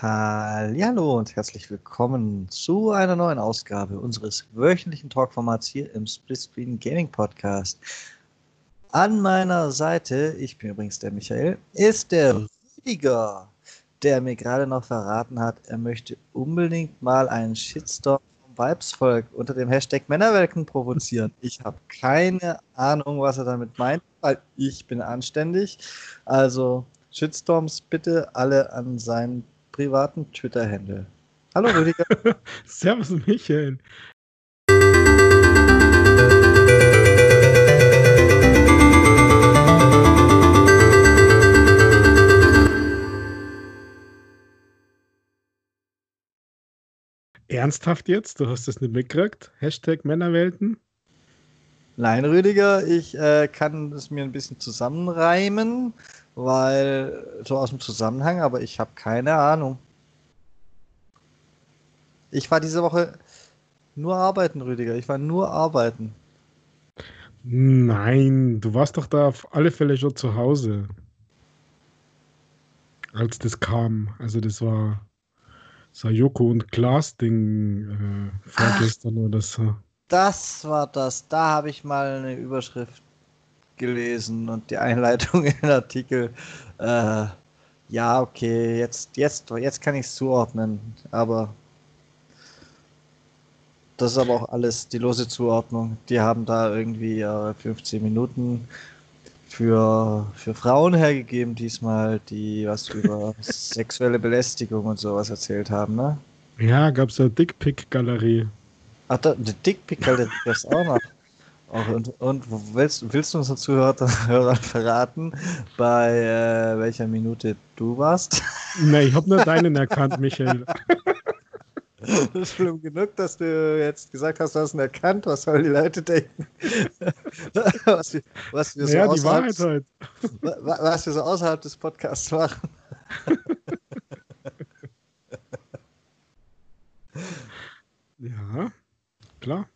Hallo und herzlich willkommen zu einer neuen Ausgabe unseres wöchentlichen Talkformats hier im Split Screen Gaming Podcast. An meiner Seite, ich bin übrigens der Michael, ist der Rüdiger, der mir gerade noch verraten hat, er möchte unbedingt mal einen Shitstorm vom Vibesvolk unter dem Hashtag Männerwelken provozieren. Ich habe keine Ahnung, was er damit meint, weil ich bin anständig. Also Shitstorms bitte alle an seinen privaten Twitter-Handle. Hallo Rüdiger. Servus Michael. Ernsthaft jetzt? Du hast das nicht mitgekriegt? Hashtag Männerwelten? Nein, Rüdiger, ich äh, kann es mir ein bisschen zusammenreimen weil so aus dem Zusammenhang, aber ich habe keine Ahnung. Ich war diese Woche nur arbeiten, Rüdiger. Ich war nur arbeiten. Nein, du warst doch da auf alle Fälle schon zu Hause. Als das kam. Also das war so Joko und Klaas Ding äh, vorgestern Ach, oder so. Das war das. Da habe ich mal eine Überschrift gelesen und die Einleitung in den Artikel. Äh, ja, okay, jetzt, jetzt, jetzt kann ich es zuordnen, aber das ist aber auch alles die lose Zuordnung. Die haben da irgendwie äh, 15 Minuten für, für Frauen hergegeben, diesmal, die was über sexuelle Belästigung und sowas erzählt haben, ne? Ja, gab es eine Dickpick-Galerie. Ach, da, eine Dickpick-Galerie gab es auch noch. Und, und willst, willst du unseren Zuhörern verraten, bei äh, welcher Minute du warst? Nein, ich habe nur deinen erkannt, Michael. Das ist schlimm genug, dass du jetzt gesagt hast, du hast ihn erkannt. Was sollen die Leute denken? was wir, was wir so ja, Wahrheit halt. Was wir so außerhalb des Podcasts machen. ja, klar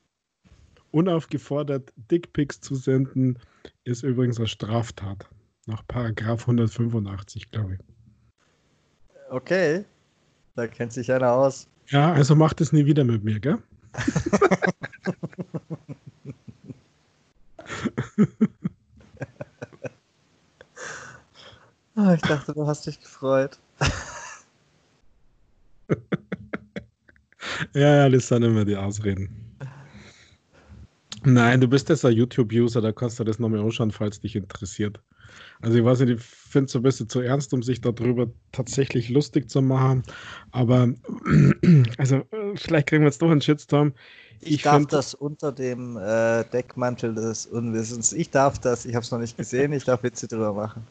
unaufgefordert Dickpics zu senden, ist übrigens eine Straftat. Nach Paragraph 185, glaube ich. Okay. Da kennt sich einer aus. Ja, also macht es nie wieder mit mir, gell? oh, ich dachte, du hast dich gefreut. ja, ja, das sind immer die Ausreden. Nein, du bist jetzt ein YouTube-User, da kannst du das nochmal anschauen, falls dich interessiert. Also ich weiß nicht, ich finde es ein bisschen zu ernst, um sich darüber tatsächlich lustig zu machen. Aber also vielleicht kriegen wir jetzt doch einen Shitstorm. Ich, ich darf find, das unter dem äh, Deckmantel des Unwissens. Ich darf das, ich habe es noch nicht gesehen, ich darf Witze drüber machen.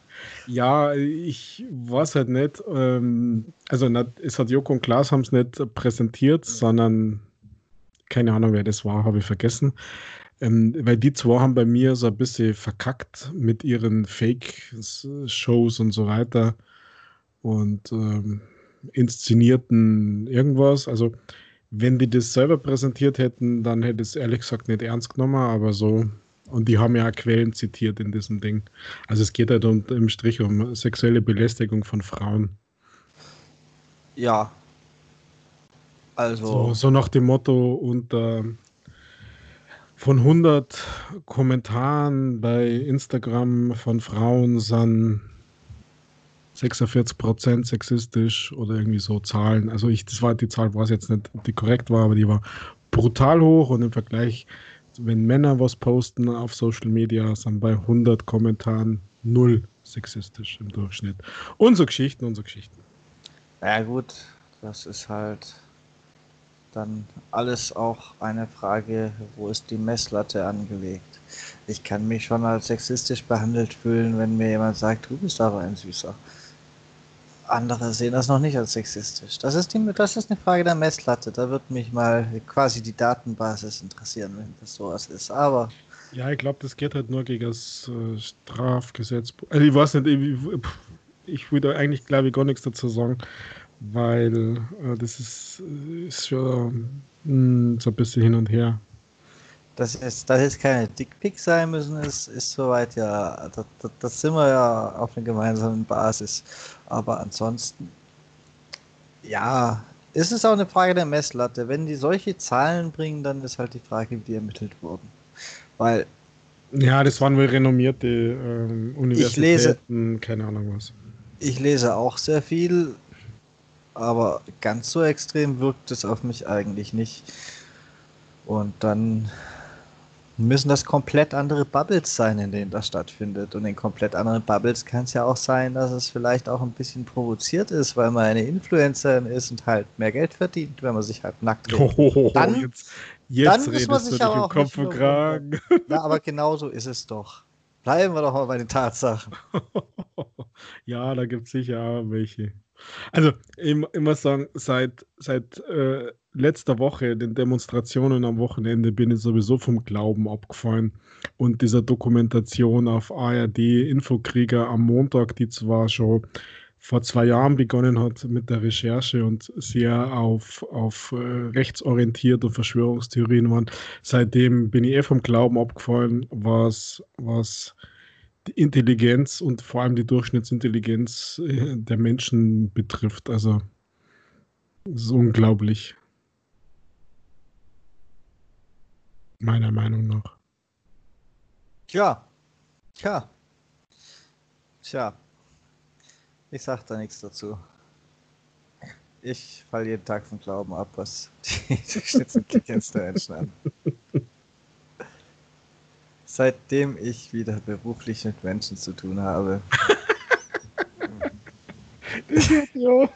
Ja, ich weiß halt nicht. Ähm, also nicht, es hat Joko und Klaas haben es nicht präsentiert, sondern keine Ahnung, wer das war, habe ich vergessen. Ähm, weil die zwei haben bei mir so ein bisschen verkackt mit ihren Fake-Shows und so weiter und ähm, inszenierten irgendwas. Also, wenn die das selber präsentiert hätten, dann hätte es ehrlich gesagt nicht ernst genommen, aber so. Und die haben ja auch Quellen zitiert in diesem Ding. Also, es geht halt um, im Strich um sexuelle Belästigung von Frauen. Ja. Also. So, so nach dem Motto, unter von 100 Kommentaren bei Instagram von Frauen sind 46% sexistisch oder irgendwie so Zahlen. Also ich, das war die Zahl, was jetzt nicht, die korrekt war, aber die war brutal hoch und im Vergleich, wenn Männer was posten auf Social Media, sind bei 100 Kommentaren null sexistisch im Durchschnitt. So Geschichten so Geschichten. Ja gut, das ist halt dann alles auch eine Frage, wo ist die Messlatte angelegt. Ich kann mich schon als sexistisch behandelt fühlen, wenn mir jemand sagt, du bist aber ein Süßer. Andere sehen das noch nicht als sexistisch. Das ist, die, das ist eine Frage der Messlatte. Da wird mich mal quasi die Datenbasis interessieren, wenn das sowas ist. Aber. Ja, ich glaube, das geht halt nur gegen das äh, Strafgesetz. Also ich weiß nicht, ich, ich würde eigentlich, glaube ich, gar nichts dazu sagen weil äh, das ist, ist schon mh, hm, so ein bisschen hin und her. Dass es, dass es keine Dickpick sein müssen, ist, ist soweit ja, das, das, sind wir ja auf einer gemeinsamen Basis. Aber ansonsten, Ja, es ist auch eine Frage der Messlatte. Wenn die solche Zahlen bringen, dann ist halt die Frage, wie die ermittelt wurden. Weil. Ja, das waren wohl renommierte ähm, Universitäten, lese, keine Ahnung was. Ich lese auch sehr viel, aber ganz so extrem wirkt es auf mich eigentlich nicht. Und dann müssen das komplett andere Bubbles sein, in denen das stattfindet. Und in komplett anderen Bubbles kann es ja auch sein, dass es vielleicht auch ein bisschen provoziert ist, weil man eine Influencerin ist und halt mehr Geld verdient, wenn man sich halt nackt oh, dann, jetzt, jetzt dann muss man sich aber auch Kopf und Kragen. Ja, aber genau so ist es doch. Bleiben wir doch mal bei den Tatsachen. ja, da gibt es sicher welche. Also, ich, ich muss sagen, seit, seit äh, letzter Woche, den Demonstrationen am Wochenende, bin ich sowieso vom Glauben abgefallen. Und dieser Dokumentation auf ARD Infokrieger am Montag, die zwar schon vor zwei Jahren begonnen hat mit der Recherche und sehr auf, auf äh, rechtsorientiert und Verschwörungstheorien waren. Seitdem bin ich eh vom Glauben abgefallen, was, was die Intelligenz und vor allem die Durchschnittsintelligenz äh, der Menschen betrifft. Also, das ist unglaublich. Meiner Meinung nach. Tja. Tja. Tja. Ich sag da nichts dazu. Ich falle jeden Tag vom Glauben ab, was die Durchschnittsintelligenz der Menschen an. Seitdem ich wieder beruflich mit Menschen zu tun habe. ja.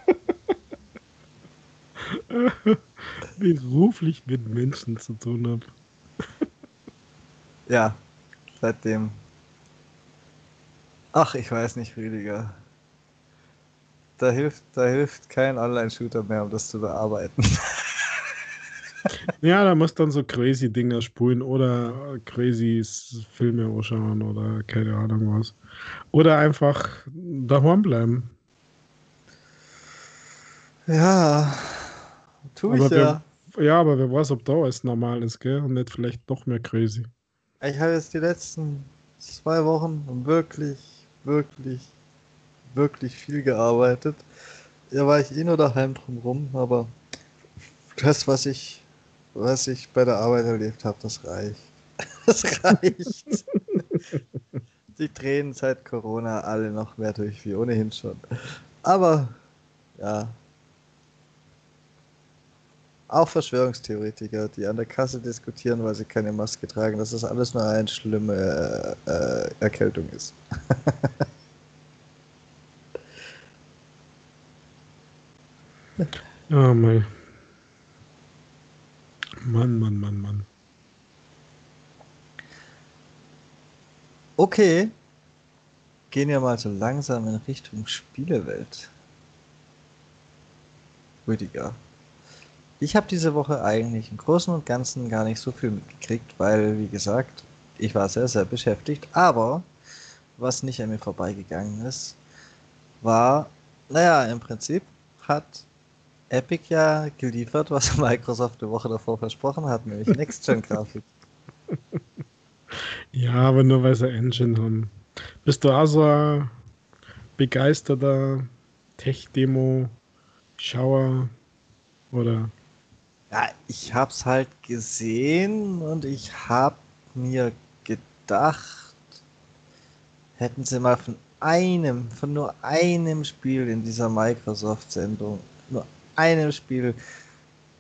beruflich mit Menschen zu tun habe. Ja, seitdem. Ach, ich weiß nicht, Rüdiger. Da hilft, da hilft kein Online-Shooter mehr, um das zu bearbeiten. Ja, da muss dann so crazy Dinger spulen oder crazy Filme anschauen oder keine Ahnung was. Oder einfach daheim bleiben. Ja, tu ich aber ja. Wer, ja, aber wer weiß, ob da alles normal ist, gell? Und nicht vielleicht doch mehr crazy. Ich habe jetzt die letzten zwei Wochen wirklich, wirklich, wirklich viel gearbeitet. Da war ich eh nur daheim drumrum, aber das, was ich, was ich bei der Arbeit erlebt habe, das reicht. Das reicht. die drehen seit Corona alle noch mehr durch wie ohnehin schon. Aber ja, auch Verschwörungstheoretiker, die an der Kasse diskutieren, weil sie keine Maske tragen, dass das alles nur eine schlimme äh, äh, Erkältung ist. oh mein. Mann, Mann, Mann, Mann. Okay. Gehen wir mal so langsam in Richtung Spielewelt. Rüdiger. Ich habe diese Woche eigentlich im Großen und Ganzen gar nicht so viel mitgekriegt, weil, wie gesagt, ich war sehr, sehr beschäftigt. Aber was nicht an mir vorbeigegangen ist, war, naja, im Prinzip hat Epic ja geliefert, was Microsoft eine Woche davor versprochen hat, nämlich Next-Gen-Grafik. Ja, aber nur weil sie Engine haben. Bist du also ein begeisterter Tech-Demo-Schauer oder ja, ich hab's halt gesehen und ich hab mir gedacht, hätten sie mal von einem, von nur einem Spiel in dieser Microsoft-Sendung, nur einem Spiel,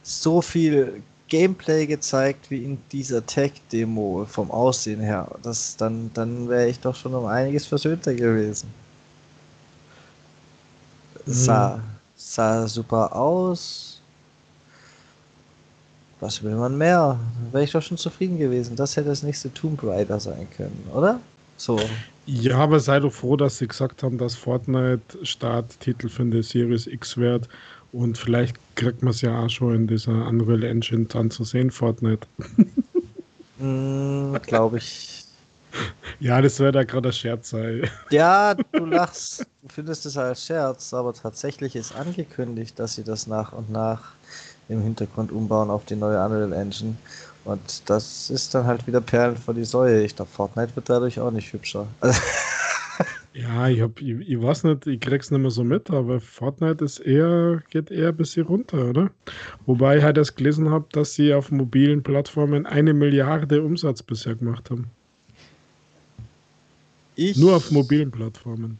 so viel Gameplay gezeigt wie in dieser Tech-Demo vom Aussehen her. Das, dann dann wäre ich doch schon um einiges versöhnter gewesen. Mhm. Sah, sah super aus, was will man mehr? Wäre ich doch schon zufrieden gewesen. Das hätte das nächste Tomb Raider sein können, oder? So. Ja, aber sei doch froh, dass sie gesagt haben, dass Fortnite Starttitel für die Series X wird. Und vielleicht kriegt man es ja auch schon in dieser Unreal Engine dann zu sehen, Fortnite. mm, Glaube ich. Ja, das wäre da gerade ein Scherz sein. Ja, du lachst, du findest es als Scherz, aber tatsächlich ist angekündigt, dass sie das nach und nach im Hintergrund umbauen auf die neue Unreal Engine. Und das ist dann halt wieder Perlen vor die Säue. Ich glaube, Fortnite wird dadurch auch nicht hübscher. Ja, ich, hab, ich, ich weiß nicht, ich krieg's nicht mehr so mit, aber Fortnite ist eher, geht eher ein bisschen runter, oder? Wobei ich halt erst gelesen habe, dass sie auf mobilen Plattformen eine Milliarde Umsatz bisher gemacht haben. Ich Nur auf mobilen Plattformen.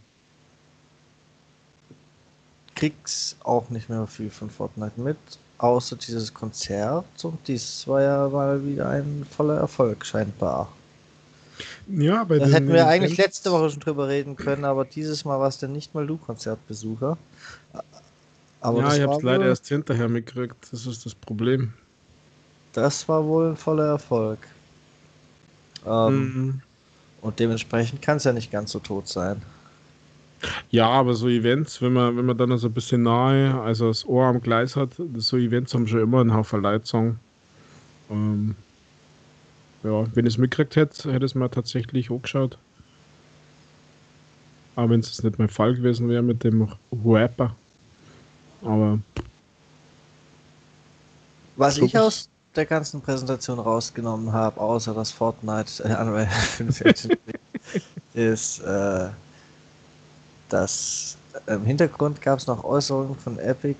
Krieg's auch nicht mehr viel von Fortnite mit, außer dieses Konzert und dies war ja mal wieder ein voller Erfolg scheinbar. Ja, bei Das hätten wir eigentlich letzte Woche schon drüber reden können, aber dieses Mal warst du nicht mal du Konzertbesucher. Aber ja, ich habe es leider erst hinterher mitgekriegt. Das ist das Problem. Das war wohl ein voller Erfolg. Ähm, mhm. Und dementsprechend kann es ja nicht ganz so tot sein. Ja, aber so Events, wenn man, wenn man dann so ein bisschen nahe, also das Ohr am Gleis hat, so Events haben schon immer einen Haufen Leitzong. Ähm, ja, wenn ich es mitgekriegt hätte, hätte es mir tatsächlich hochgeschaut. Aber wenn es nicht mein Fall gewesen wäre mit dem Rapper. Aber. Was ich aus der ganzen Präsentation rausgenommen habe, außer das Fortnite äh, Unreal 5 ist, äh, dass im Hintergrund gab es noch Äußerungen von Epic,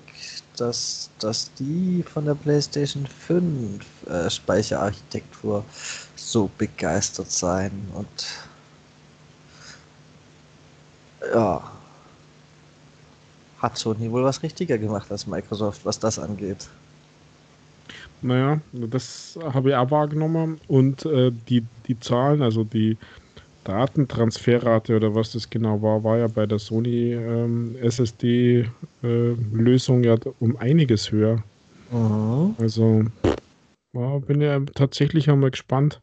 dass, dass die von der PlayStation 5 äh, Speicherarchitektur so begeistert sein und ja, hat Sony wohl was richtiger gemacht als Microsoft, was das angeht. Naja, das habe ich auch wahrgenommen und äh, die, die Zahlen, also die Datentransferrate oder was das genau war, war ja bei der Sony ähm, SSD-Lösung äh, ja um einiges höher. Mhm. Also ja, bin ja tatsächlich einmal gespannt,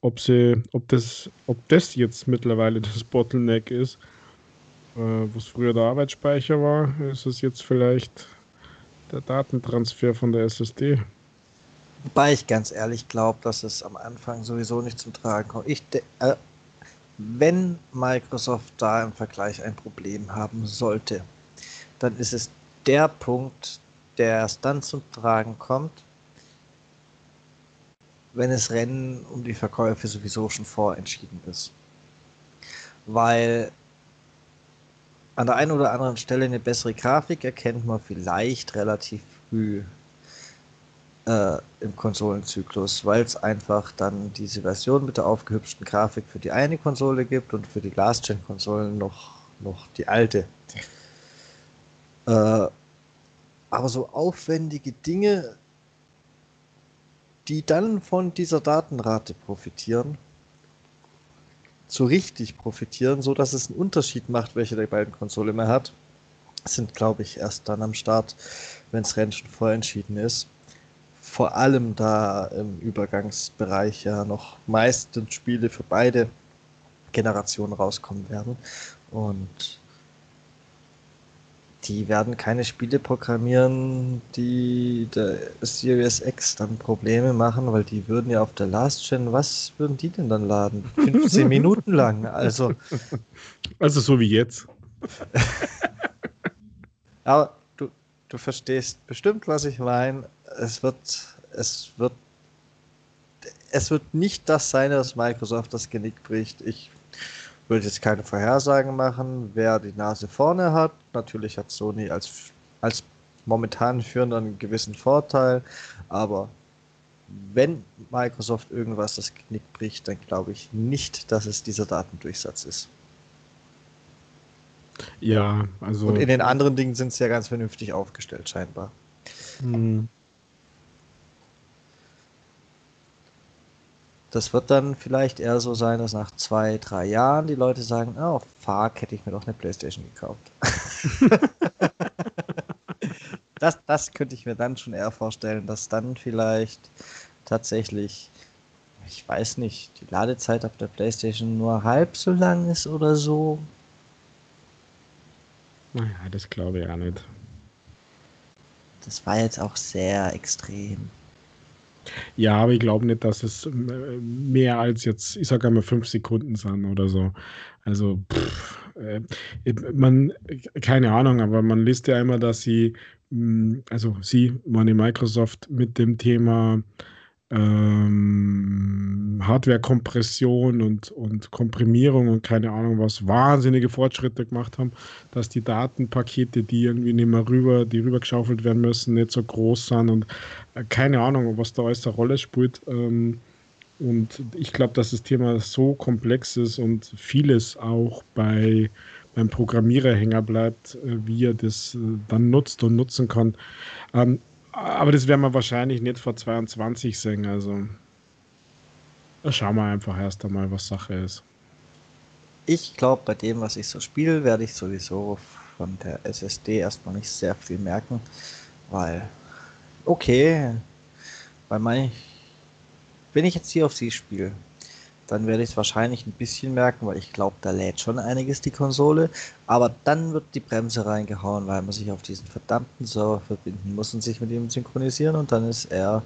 ob sie, ob das, ob das jetzt mittlerweile das Bottleneck ist. Äh, was früher der Arbeitsspeicher war, ist es jetzt vielleicht der Datentransfer von der SSD. Wobei ich ganz ehrlich glaube, dass es am Anfang sowieso nicht zum Tragen kommt. Ich, äh, wenn Microsoft da im Vergleich ein Problem haben sollte, dann ist es der Punkt, der erst dann zum Tragen kommt, wenn das Rennen um die Verkäufe sowieso schon vorentschieden ist. Weil an der einen oder anderen Stelle eine bessere Grafik erkennt man vielleicht relativ früh äh, im Konsolenzyklus, weil es einfach dann diese Version mit der aufgehübschten Grafik für die eine Konsole gibt und für die Last-Gen-Konsolen noch, noch die alte. Äh, aber so aufwendige Dinge, die dann von dieser Datenrate profitieren, so richtig profitieren, so dass es einen Unterschied macht, welche der beiden Konsole mehr hat, sind, glaube ich, erst dann am Start, wenn das Rennen schon vorentschieden ist vor allem da im Übergangsbereich ja noch meistens Spiele für beide Generationen rauskommen werden. Und die werden keine Spiele programmieren, die der Series X dann Probleme machen, weil die würden ja auf der Last Gen, was würden die denn dann laden? 15 Minuten lang, also. Also so wie jetzt. Aber du, du verstehst bestimmt, was ich meine es wird, es wird, es wird nicht das sein, dass Microsoft das Genick bricht. Ich würde jetzt keine Vorhersagen machen, wer die Nase vorne hat. Natürlich hat Sony als, als momentan führender einen gewissen Vorteil, aber wenn Microsoft irgendwas das Genick bricht, dann glaube ich nicht, dass es dieser Datendurchsatz ist. Ja, also. Und in den anderen Dingen sind sie ja ganz vernünftig aufgestellt, scheinbar. Hm. Das wird dann vielleicht eher so sein, dass nach zwei, drei Jahren die Leute sagen, oh, fuck, hätte ich mir doch eine Playstation gekauft. das, das könnte ich mir dann schon eher vorstellen, dass dann vielleicht tatsächlich, ich weiß nicht, die Ladezeit auf der Playstation nur halb so lang ist oder so. Naja, das glaube ich auch nicht. Das war jetzt auch sehr extrem. Ja, aber ich glaube nicht, dass es äh, mehr als jetzt, ich sage einmal fünf Sekunden sind oder so. Also, pff, äh, man, keine Ahnung, aber man liest ja immer, dass sie, mh, hm, also sie, meine Microsoft, mit dem Thema ähm, Hardware-Kompression und, und Komprimierung und keine Ahnung was wahnsinnige Fortschritte gemacht haben, dass die Datenpakete, die irgendwie nicht mehr rüber, die rübergeschaufelt werden müssen, nicht so groß sind und äh, keine Ahnung, was da alles eine Rolle spielt. Ähm, und ich glaube, dass das Thema so komplex ist und vieles auch bei beim Programmierer hängen bleibt, äh, wie er das äh, dann nutzt und nutzen kann. Ähm, aber das werden wir wahrscheinlich nicht vor 22 sehen. Also schauen wir einfach erst einmal, was Sache ist. Ich glaube, bei dem, was ich so spiele, werde ich sowieso von der SSD erstmal nicht sehr viel merken, weil, okay, bei manch, wenn ich jetzt hier auf sie spiele, dann werde ich es wahrscheinlich ein bisschen merken, weil ich glaube, da lädt schon einiges die Konsole. Aber dann wird die Bremse reingehauen, weil man sich auf diesen verdammten Server verbinden muss und sich mit ihm synchronisieren und dann ist er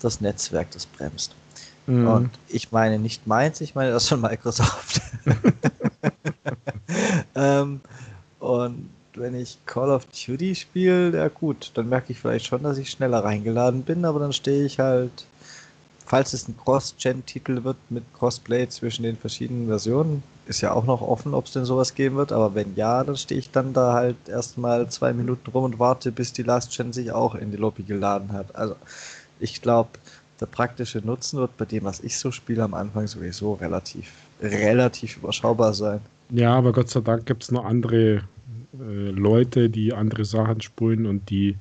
das Netzwerk, das bremst. Mhm. Und ich meine nicht meins, ich meine das von Microsoft. ähm, und wenn ich Call of Duty spiele, ja gut, dann merke ich vielleicht schon, dass ich schneller reingeladen bin, aber dann stehe ich halt falls es ein Cross-Gen-Titel wird mit Crossplay zwischen den verschiedenen Versionen, ist ja auch noch offen, ob es denn sowas geben wird. Aber wenn ja, dann stehe ich dann da halt erstmal zwei Minuten rum und warte, bis die Last Gen sich auch in die Lobby geladen hat. Also ich glaube, der praktische Nutzen wird bei dem, was ich so spiele, am Anfang sowieso relativ, relativ überschaubar sein. Ja, aber Gott sei Dank gibt es noch andere äh, Leute, die andere Sachen spulen und die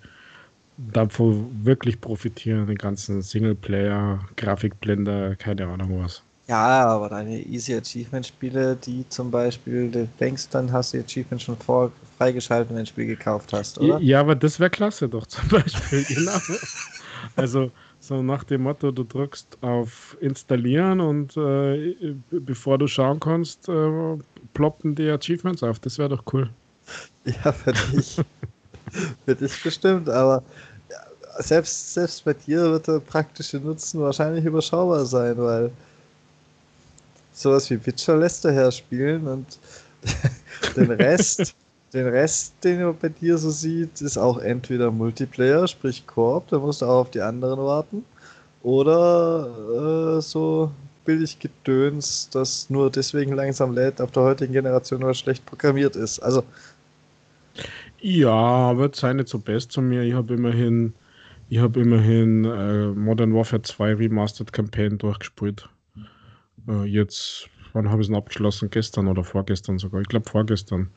davon wirklich profitieren, den ganzen Singleplayer, Grafikblender, keine Ahnung was. Ja, aber deine Easy Achievement Spiele, die zum Beispiel, du denkst, dann hast du Achievement schon vor, freigeschaltet, wenn du ein Spiel gekauft hast, oder? Ja, aber das wäre klasse doch zum Beispiel, genau. also so nach dem Motto, du drückst auf Installieren und äh, bevor du schauen kannst, äh, ploppen die Achievements auf. Das wäre doch cool. Ja, für dich. für dich bestimmt, aber selbst, selbst bei dir wird der praktische Nutzen wahrscheinlich überschaubar sein, weil sowas wie Witcher lässt er her spielen und den Rest, den Rest, den man bei dir so sieht, ist auch entweder Multiplayer, sprich Koop, da musst du auch auf die anderen warten, oder äh, so billig Gedöns, das nur deswegen langsam lädt, auf der heutigen Generation aber schlecht programmiert ist. Also ja, aber sei nicht so best zu mir. Ich habe immerhin ich habe immerhin äh, Modern Warfare 2 Remastered Campaign durchgespielt. Äh, jetzt, wann habe ich es abgeschlossen? Gestern oder vorgestern sogar? Ich glaube vorgestern.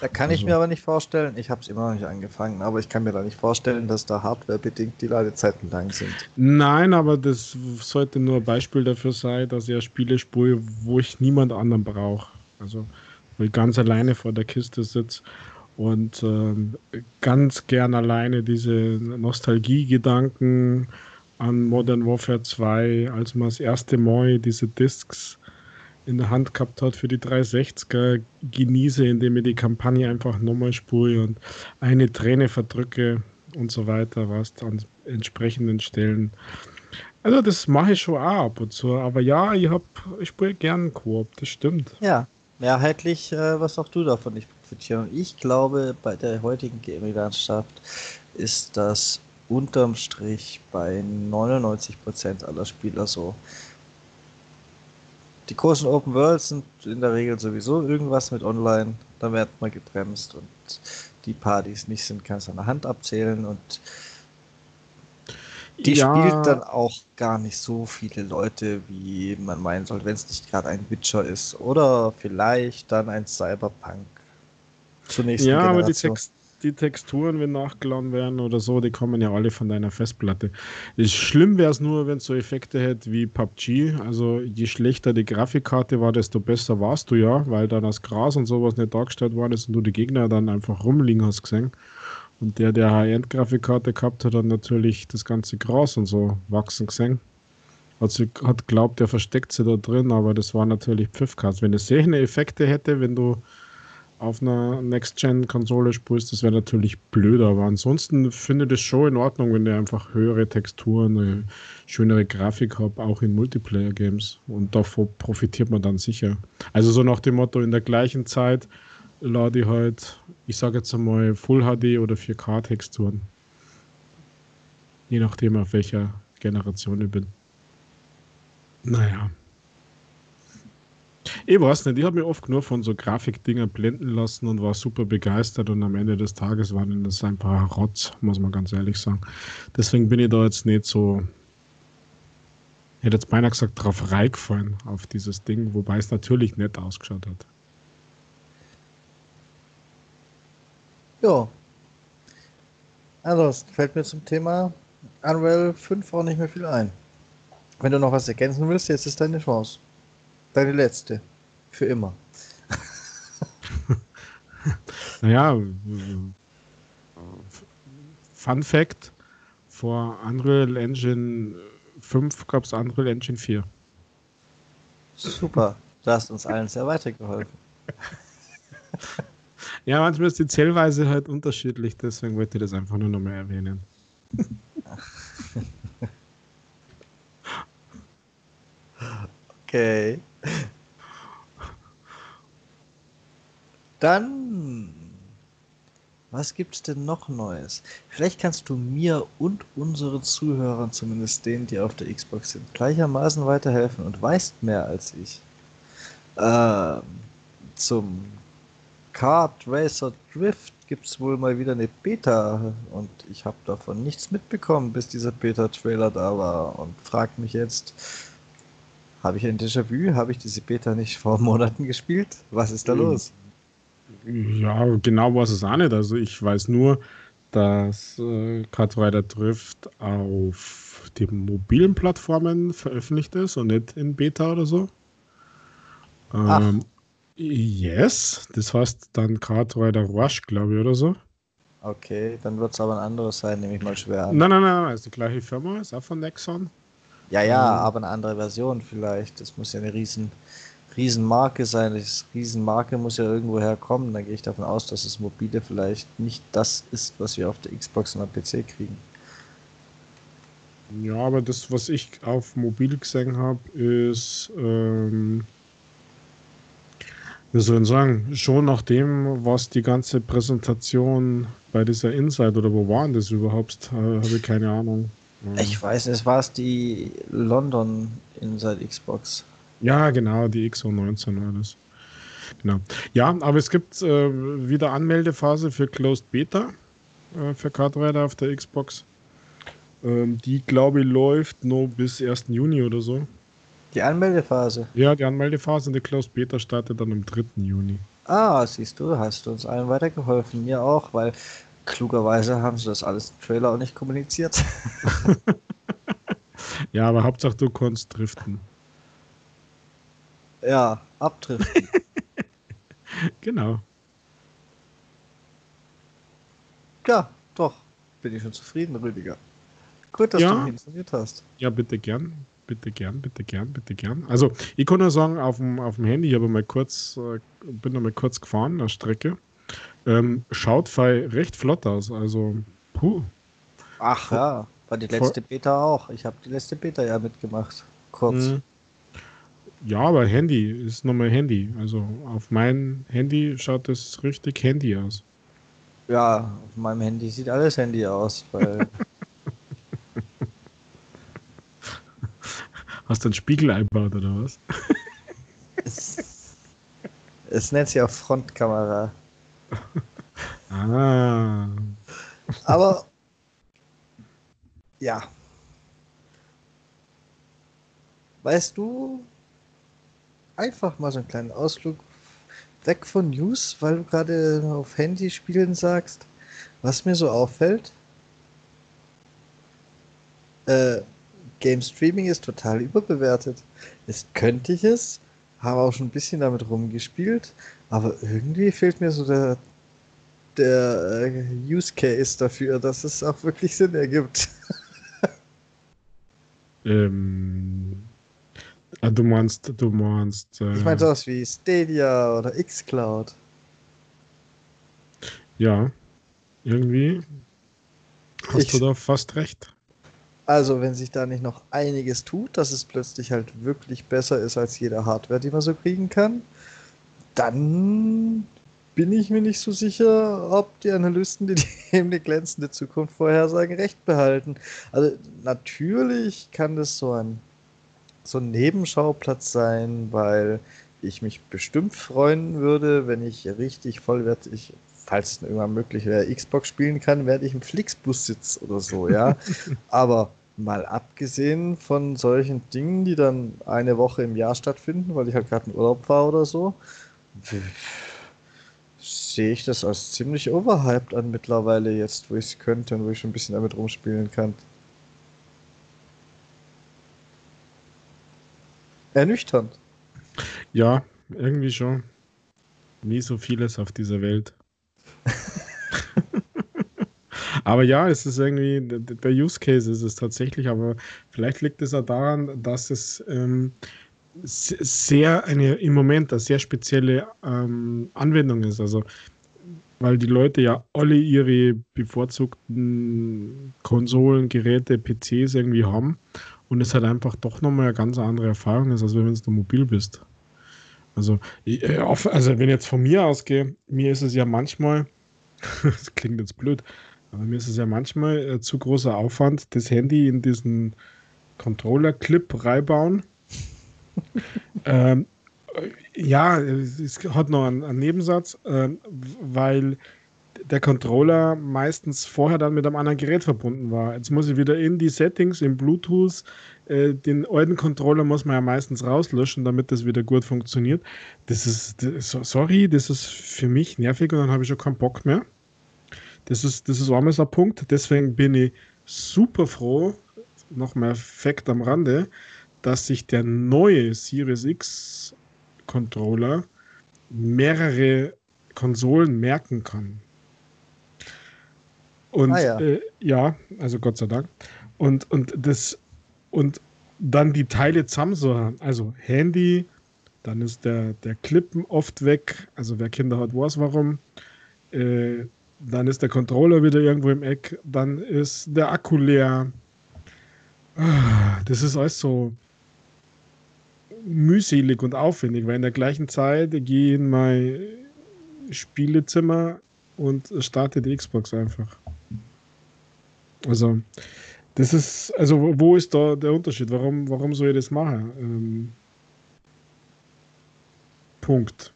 Da kann also. ich mir aber nicht vorstellen, ich habe es immer noch nicht angefangen, aber ich kann mir da nicht vorstellen, dass da hardwarebedingt die Ladezeiten lang sind. Nein, aber das sollte nur ein Beispiel dafür sein, dass ich Spiele spule, wo ich niemand anderen brauche. Also, wo ich ganz alleine vor der Kiste sitze und ähm, ganz gern alleine diese Nostalgie-Gedanken an Modern Warfare 2, als man das erste Mal diese Discs in der Hand gehabt hat für die 360er, genieße, indem ich die Kampagne einfach nochmal spule und eine Träne verdrücke und so weiter, was an entsprechenden Stellen. Also das mache ich schon auch ab und zu, aber ja, ich, hab, ich spiele gern Koop, das stimmt. Ja, mehrheitlich, äh, was auch du davon nicht profitieren. Ich glaube, bei der heutigen Gaming-Landschaft ist das unterm Strich bei 99% aller Spieler so. Die großen Open Worlds sind in der Regel sowieso irgendwas mit online, da wird man gebremst und die Partys nicht sind, kannst du an der Hand abzählen und die ja. spielt dann auch gar nicht so viele Leute, wie man meinen soll, wenn es nicht gerade ein Witcher ist. Oder vielleicht dann ein Cyberpunk zur nächsten ja, Generation. aber die, Text, die Texturen, wenn nachgeladen werden oder so, die kommen ja alle von deiner Festplatte. Ist schlimm wäre es nur, wenn es so Effekte hätte wie PUBG. Also je schlechter die Grafikkarte war, desto besser warst du ja, weil dann das Gras und sowas nicht dargestellt worden ist und du die Gegner dann einfach rumliegen hast gesehen. Und der, der High-End-Grafikkarte gehabt hat, dann natürlich das ganze Gras und so wachsen gesehen. Also hat glaubt, der versteckt sie da drin, aber das war natürlich Pfiffkast. Wenn es solche Effekte hätte, wenn du auf einer Next-Gen-Konsole spielst, das wäre natürlich blöder. Aber ansonsten finde ich das schon in Ordnung, wenn der einfach höhere Texturen, eine schönere Grafik hat, auch in Multiplayer-Games. Und davon profitiert man dann sicher. Also so nach dem Motto, in der gleichen Zeit lade ich halt, ich sage jetzt einmal Full HD oder 4K-Texturen. Je nachdem, auf welcher Generation ich bin. Naja. Ich weiß nicht, ich habe mich oft nur von so Grafikdinger blenden lassen und war super begeistert und am Ende des Tages waren das ein paar Rotz, muss man ganz ehrlich sagen. Deswegen bin ich da jetzt nicht so, ich hätte jetzt beinahe gesagt, drauf reingefallen auf dieses Ding, wobei es natürlich nett ausgeschaut hat. Ja. Ansonsten fällt mir zum Thema Unreal 5 auch nicht mehr viel ein. Wenn du noch was ergänzen willst, jetzt ist deine Chance. Deine letzte. Für immer. naja, Fun Fact: Vor Unreal Engine 5 gab es Unreal Engine 4. Super, du hast uns allen sehr weitergeholfen. ja, manchmal ist die Zählweise halt unterschiedlich, deswegen wollte ich das einfach nur noch mal erwähnen. okay. Dann, was gibt's denn noch Neues? Vielleicht kannst du mir und unseren Zuhörern, zumindest denen, die auf der Xbox sind, gleichermaßen weiterhelfen und weißt mehr als ich. Ähm, zum Kart Racer Drift gibt es wohl mal wieder eine Beta und ich habe davon nichts mitbekommen, bis dieser Beta-Trailer da war und frag mich jetzt, habe ich ein Déjà-vu? Habe ich diese Beta nicht vor Monaten gespielt? Was ist da mhm. los? Ja, genau weiß es auch nicht. Also ich weiß nur, dass äh, Kart Rider Drift auf den mobilen Plattformen veröffentlicht ist und nicht in Beta oder so. Ähm, yes, das heißt dann Kart Rider Rush, glaube ich, oder so. Okay, dann wird es aber ein anderes sein, nehme ich mal schwer an. Nein, nein, nein, nein, ist die gleiche Firma, ist auch von Nexon. Ja, ja, ähm, aber eine andere Version vielleicht. Das muss ja eine riesen Riesenmarke sein. Das Riesenmarke muss ja irgendwo herkommen. Da gehe ich davon aus, dass das mobile vielleicht nicht das ist, was wir auf der Xbox und am PC kriegen. Ja, aber das, was ich auf mobil gesehen habe, ist, ähm, wie soll ich sagen, schon nach dem, was die ganze Präsentation bei dieser Inside oder wo waren das überhaupt, äh, habe ich keine Ahnung. Ich weiß, es war es die London Inside Xbox. Ja, genau, die XO19 war das. Genau. Ja, aber es gibt äh, wieder Anmeldephase für Closed Beta äh, für Cardrider auf der Xbox. Ähm, die, glaube ich, läuft nur bis 1. Juni oder so. Die Anmeldephase? Ja, die Anmeldephase und die Closed Beta startet dann am 3. Juni. Ah, siehst du, hast du uns allen weitergeholfen. Mir auch, weil klugerweise haben sie das alles im Trailer auch nicht kommuniziert. ja, aber Hauptsache du konntest driften. Ja, abdriften. genau. Ja, doch. Bin ich schon zufrieden, Rüdiger. Gut, dass ja. du mich informiert hast. Ja, bitte gern. Bitte gern, bitte gern, bitte gern. Also, ich kann nur sagen, auf dem, auf dem Handy, ich habe mal kurz, äh, bin noch mal kurz gefahren, eine Strecke. Ähm, schaut recht flott aus. Also, puh. Ach ja, war die letzte Beta auch. Ich habe die letzte Beta ja mitgemacht. Kurz. Mhm. Ja, aber Handy ist nochmal Handy. Also auf meinem Handy schaut das richtig Handy aus. Ja, auf meinem Handy sieht alles Handy aus, weil. Hast du einen Spiegel eingebaut oder was? es, es nennt sich auch Frontkamera. Ah. Aber ja. Weißt du, einfach mal so einen kleinen Ausflug weg von News, weil du gerade auf Handy spielen sagst. Was mir so auffällt, äh, Game Streaming ist total überbewertet. Jetzt könnte ich es, habe auch schon ein bisschen damit rumgespielt, aber irgendwie fehlt mir so der, der äh, Use Case dafür, dass es auch wirklich Sinn ergibt. ähm, Ah, du meinst, du meinst. Äh, ich meine sowas wie Stadia oder Xcloud. Ja, irgendwie hast ich, du da fast recht. Also, wenn sich da nicht noch einiges tut, dass es plötzlich halt wirklich besser ist als jede Hardware, die man so kriegen kann, dann bin ich mir nicht so sicher, ob die Analysten, die dem eine glänzende Zukunft vorhersagen, recht behalten. Also natürlich kann das so ein so ein Nebenschauplatz sein, weil ich mich bestimmt freuen würde, wenn ich richtig vollwertig, falls es irgendwann möglich wäre, Xbox spielen kann, werde ich im Flixbus sitzen oder so, ja. Aber mal abgesehen von solchen Dingen, die dann eine Woche im Jahr stattfinden, weil ich halt gerade in Urlaub war oder so, sehe ich das als ziemlich overhyped an mittlerweile jetzt, wo ich es könnte und wo ich schon ein bisschen damit rumspielen kann. Ernüchternd. Ja, irgendwie schon. Nie so vieles auf dieser Welt. aber ja, es ist irgendwie, der Use Case ist es tatsächlich, aber vielleicht liegt es auch daran, dass es ähm, sehr eine im Moment eine sehr spezielle ähm, Anwendung ist. Also weil die Leute ja alle ihre bevorzugten Konsolen, Geräte, PCs irgendwie haben und es halt einfach doch nochmal eine ganz andere Erfahrung ist, als wenn du mobil bist. Also, äh, also wenn ich jetzt von mir ausgehe, mir ist es ja manchmal, das klingt jetzt blöd, aber mir ist es ja manchmal äh, zu großer Aufwand, das Handy in diesen Controller-Clip reinbauen. Ähm, ja, es hat noch einen, einen Nebensatz, äh, weil der Controller meistens vorher dann mit einem anderen Gerät verbunden war. Jetzt muss ich wieder in die Settings, in Bluetooth, äh, den alten Controller muss man ja meistens rauslöschen, damit das wieder gut funktioniert. Das ist, das, sorry, das ist für mich nervig und dann habe ich schon keinen Bock mehr. Das ist, das ist einmal so ein Punkt. Deswegen bin ich super froh, nochmal Fakt am Rande, dass sich der neue Series X Controller mehrere Konsolen merken kann. Und ah, ja. Äh, ja. also Gott sei Dank. Und, und das und dann die Teile zusammen so also Handy, dann ist der, der Klippen oft weg, also wer Kinder hat, weiß warum. Äh, dann ist der Controller wieder irgendwo im Eck, dann ist der Akku leer. Ah, das ist alles so, mühselig und aufwendig, weil in der gleichen Zeit gehe ich in mein Spielezimmer und starte die Xbox einfach. Also, das ist, also wo ist da der Unterschied? Warum, warum soll ich das machen? Ähm, Punkt.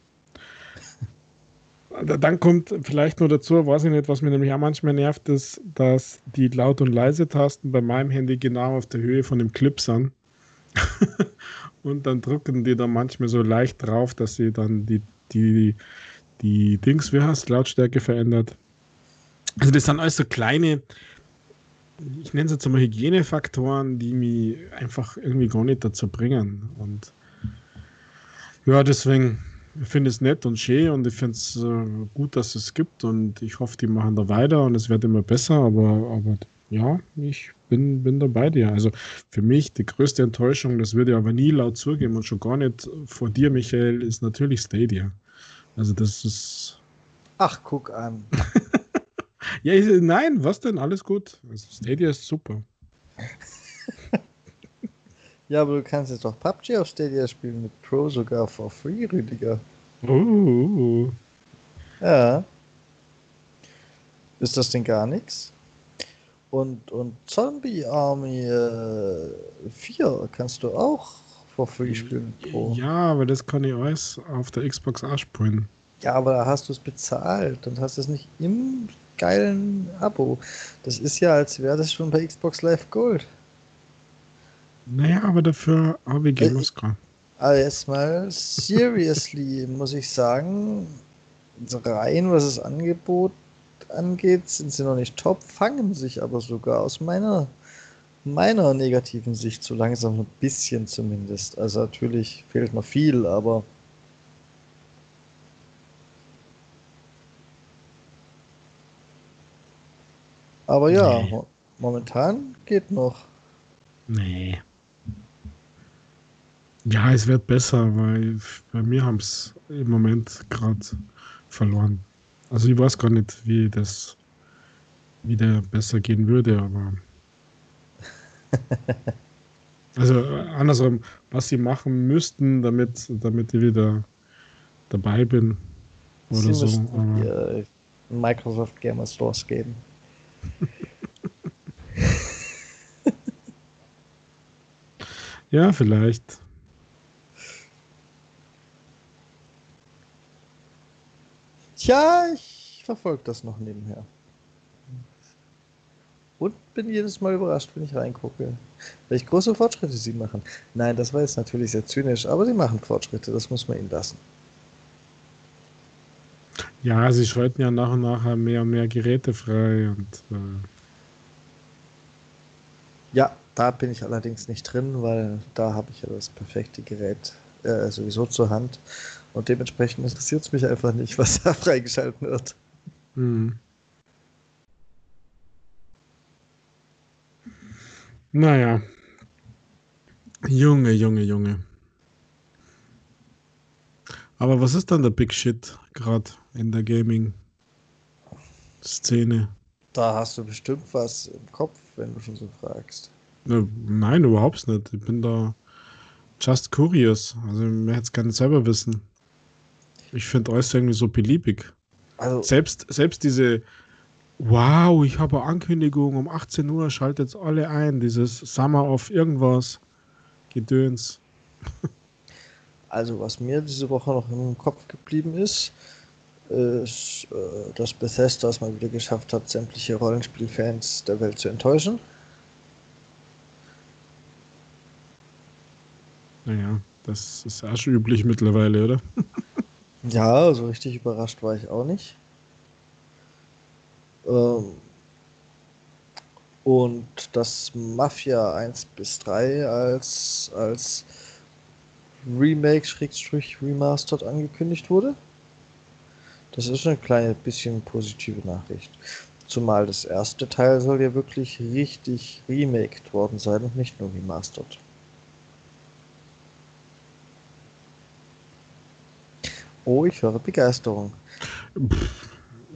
Dann kommt vielleicht nur dazu, weiß ich nicht, was mir nämlich auch manchmal nervt, ist, dass die Laut- und Leise-Tasten bei meinem Handy genau auf der Höhe von dem Clip sind. und dann drücken die da manchmal so leicht drauf, dass sie dann die, die, die Dings, wie heißt, Lautstärke verändert. Also das sind alles so kleine, ich nenne es jetzt mal Hygienefaktoren, die mich einfach irgendwie gar nicht dazu bringen. Und ja, deswegen finde ich es nett und schön und ich finde es äh, gut, dass es gibt und ich hoffe, die machen da weiter und es wird immer besser, aber, aber ja, ich bin, bin da bei dir. Also für mich die größte Enttäuschung, das würde ich aber nie laut zugeben und schon gar nicht vor dir, Michael, ist natürlich Stadia. Also das ist. Ach, guck an. ja, ich, nein, was denn? Alles gut. Also Stadia ist super. ja, aber du kannst jetzt doch PUBG auf Stadia spielen mit Pro sogar for free, Rüdiger. Uh. Ja. Ist das denn gar nichts? Und, und Zombie Army äh, 4 kannst du auch for free spielen. Pro. Ja, aber das kann ich alles auf der Xbox auch spielen. Ja, aber da hast du es bezahlt und hast es nicht im geilen Abo. Das ist ja, als wäre das schon bei Xbox Live Gold. Naja, aber dafür habe ich Game äh, Also erstmal, seriously, muss ich sagen, rein was das Angebot angeht, sind sie noch nicht top, fangen sich aber sogar aus meiner, meiner negativen Sicht so langsam ein bisschen zumindest. Also natürlich fehlt noch viel, aber aber ja, nee. momentan geht noch. Nee. Ja, es wird besser, weil bei mir haben es im Moment gerade verloren. Also ich weiß gar nicht, wie das wieder besser gehen würde, aber. also andersrum, was sie machen müssten, damit, damit ich wieder dabei bin. Oder sie so. Aber... Microsoft Gamer Stores geben. Ja, vielleicht. Tja, ich verfolge das noch nebenher. Und bin jedes Mal überrascht, wenn ich reingucke, welche große Fortschritte sie machen. Nein, das war jetzt natürlich sehr zynisch, aber sie machen Fortschritte, das muss man ihnen lassen. Ja, sie schalten ja nach und nach mehr und mehr Geräte frei und äh ja, da bin ich allerdings nicht drin, weil da habe ich ja das perfekte Gerät äh, sowieso zur Hand und dementsprechend interessiert es mich einfach nicht, was da freigeschalten wird. Hm. Naja. Junge, Junge, Junge. Aber was ist dann der Big Shit gerade in der Gaming-Szene? Da hast du bestimmt was im Kopf, wenn du schon so fragst. Nein, überhaupt nicht. Ich bin da just curious. Also, mir hätte es gerne selber wissen. Ich finde alles irgendwie so beliebig. Also, selbst, selbst diese Wow, ich habe eine Ankündigung um 18 Uhr, schaltet alle ein, dieses Summer of irgendwas, Gedöns. Also was mir diese Woche noch im Kopf geblieben ist, ist, äh, dass Bethesda es mal wieder geschafft hat, sämtliche Rollenspielfans der Welt zu enttäuschen. Naja, das ist auch schon üblich mittlerweile, oder? ja, so richtig überrascht war ich auch nicht. Ähm, und dass Mafia 1 bis 3 als, als Remake, Schrägstrich, Remastered angekündigt wurde. Das ist ein kleines bisschen positive Nachricht. Zumal das erste Teil soll ja wirklich richtig remaked worden sein und nicht nur remastered. Oh, ich höre Begeisterung.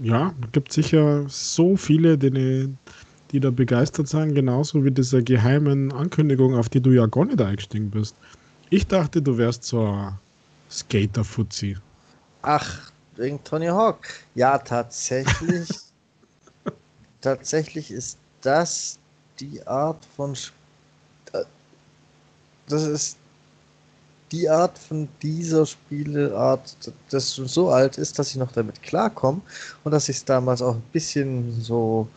Ja, gibt sicher so viele, die, die da begeistert sind, genauso wie diese geheimen Ankündigung, auf die du ja gar nicht eingestiegen bist. Ich dachte, du wärst so ein Skater-Fuzzi. Ach, wegen Tony Hawk. Ja, tatsächlich. tatsächlich ist das die Art von. Äh, das ist die Art von dieser Spieleart, das so alt ist, dass ich noch damit klarkomme und dass ich damals auch ein bisschen so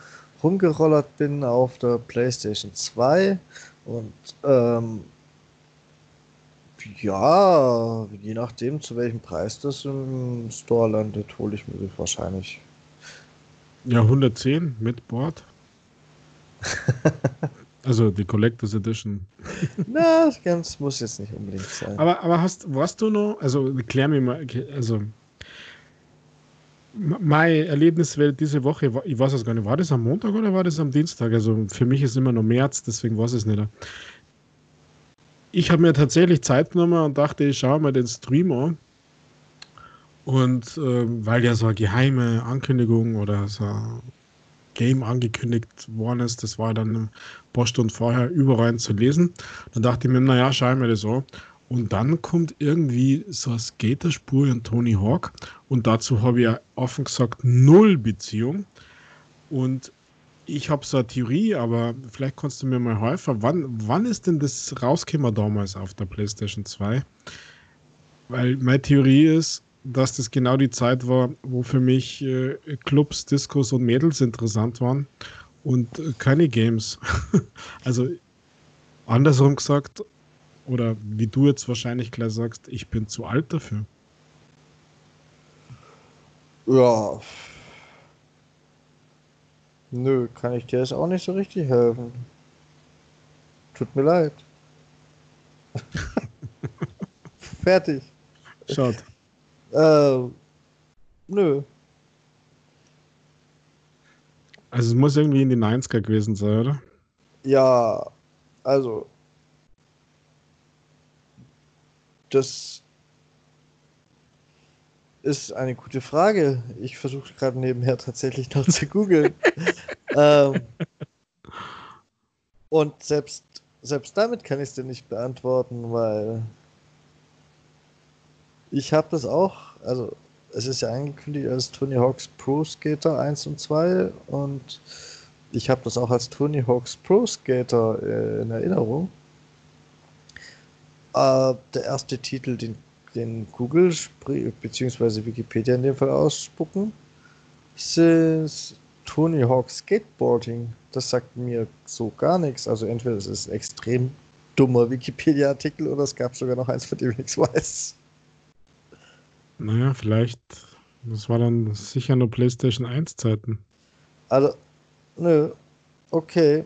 rumgerollert bin auf der PlayStation 2 und ähm, ja, je nachdem, zu welchem Preis das im Store landet, hole ich mir das wahrscheinlich. Ja, 110 mit Bord. Also die Collectors Edition. Na, ganz muss jetzt nicht unbedingt sein. Aber, aber hast, warst du noch, also klär mir mal, also meine Erlebniswelt diese Woche, ich weiß es gar nicht, war das am Montag oder war das am Dienstag? Also für mich ist immer noch März, deswegen weiß ich es nicht. Ich habe mir tatsächlich Zeit genommen und dachte, ich schaue mal den Stream an. Und äh, weil ja so eine geheime Ankündigung oder so Game angekündigt worden ist. Das war dann ein paar Stunden vorher überall zu lesen. Dann dachte ich mir, naja, schau mir das an. Und dann kommt irgendwie so eine Skaterspur in Tony Hawk. Und dazu habe ich ja offen gesagt null Beziehung. Und ich habe so eine Theorie, aber vielleicht kannst du mir mal helfen. Wann, wann ist denn das rausgekommen damals auf der PlayStation 2? Weil meine Theorie ist, dass das genau die Zeit war, wo für mich äh, Clubs, Discos und Mädels interessant waren und äh, keine Games. also andersrum gesagt, oder wie du jetzt wahrscheinlich gleich sagst, ich bin zu alt dafür. Ja. Nö, kann ich dir jetzt auch nicht so richtig helfen. Tut mir leid. Fertig. Schaut. Äh, nö. Also es muss irgendwie in die 90er gewesen sein, oder? Ja, also das ist eine gute Frage. Ich versuche gerade nebenher tatsächlich noch zu googeln. ähm, und selbst, selbst damit kann ich es dir nicht beantworten, weil ich habe das auch, also es ist ja angekündigt als Tony Hawk's Pro Skater 1 und 2 und ich habe das auch als Tony Hawk's Pro Skater äh, in Erinnerung. Äh, der erste Titel, den, den Google bzw. Wikipedia in dem Fall ausspucken, ist Tony Hawk Skateboarding. Das sagt mir so gar nichts. Also entweder es ist ein extrem dummer Wikipedia-Artikel oder es gab sogar noch eins, von dem ich nichts weiß. Naja, vielleicht. Das war dann sicher nur PlayStation 1 Zeiten. Also, nö. Okay.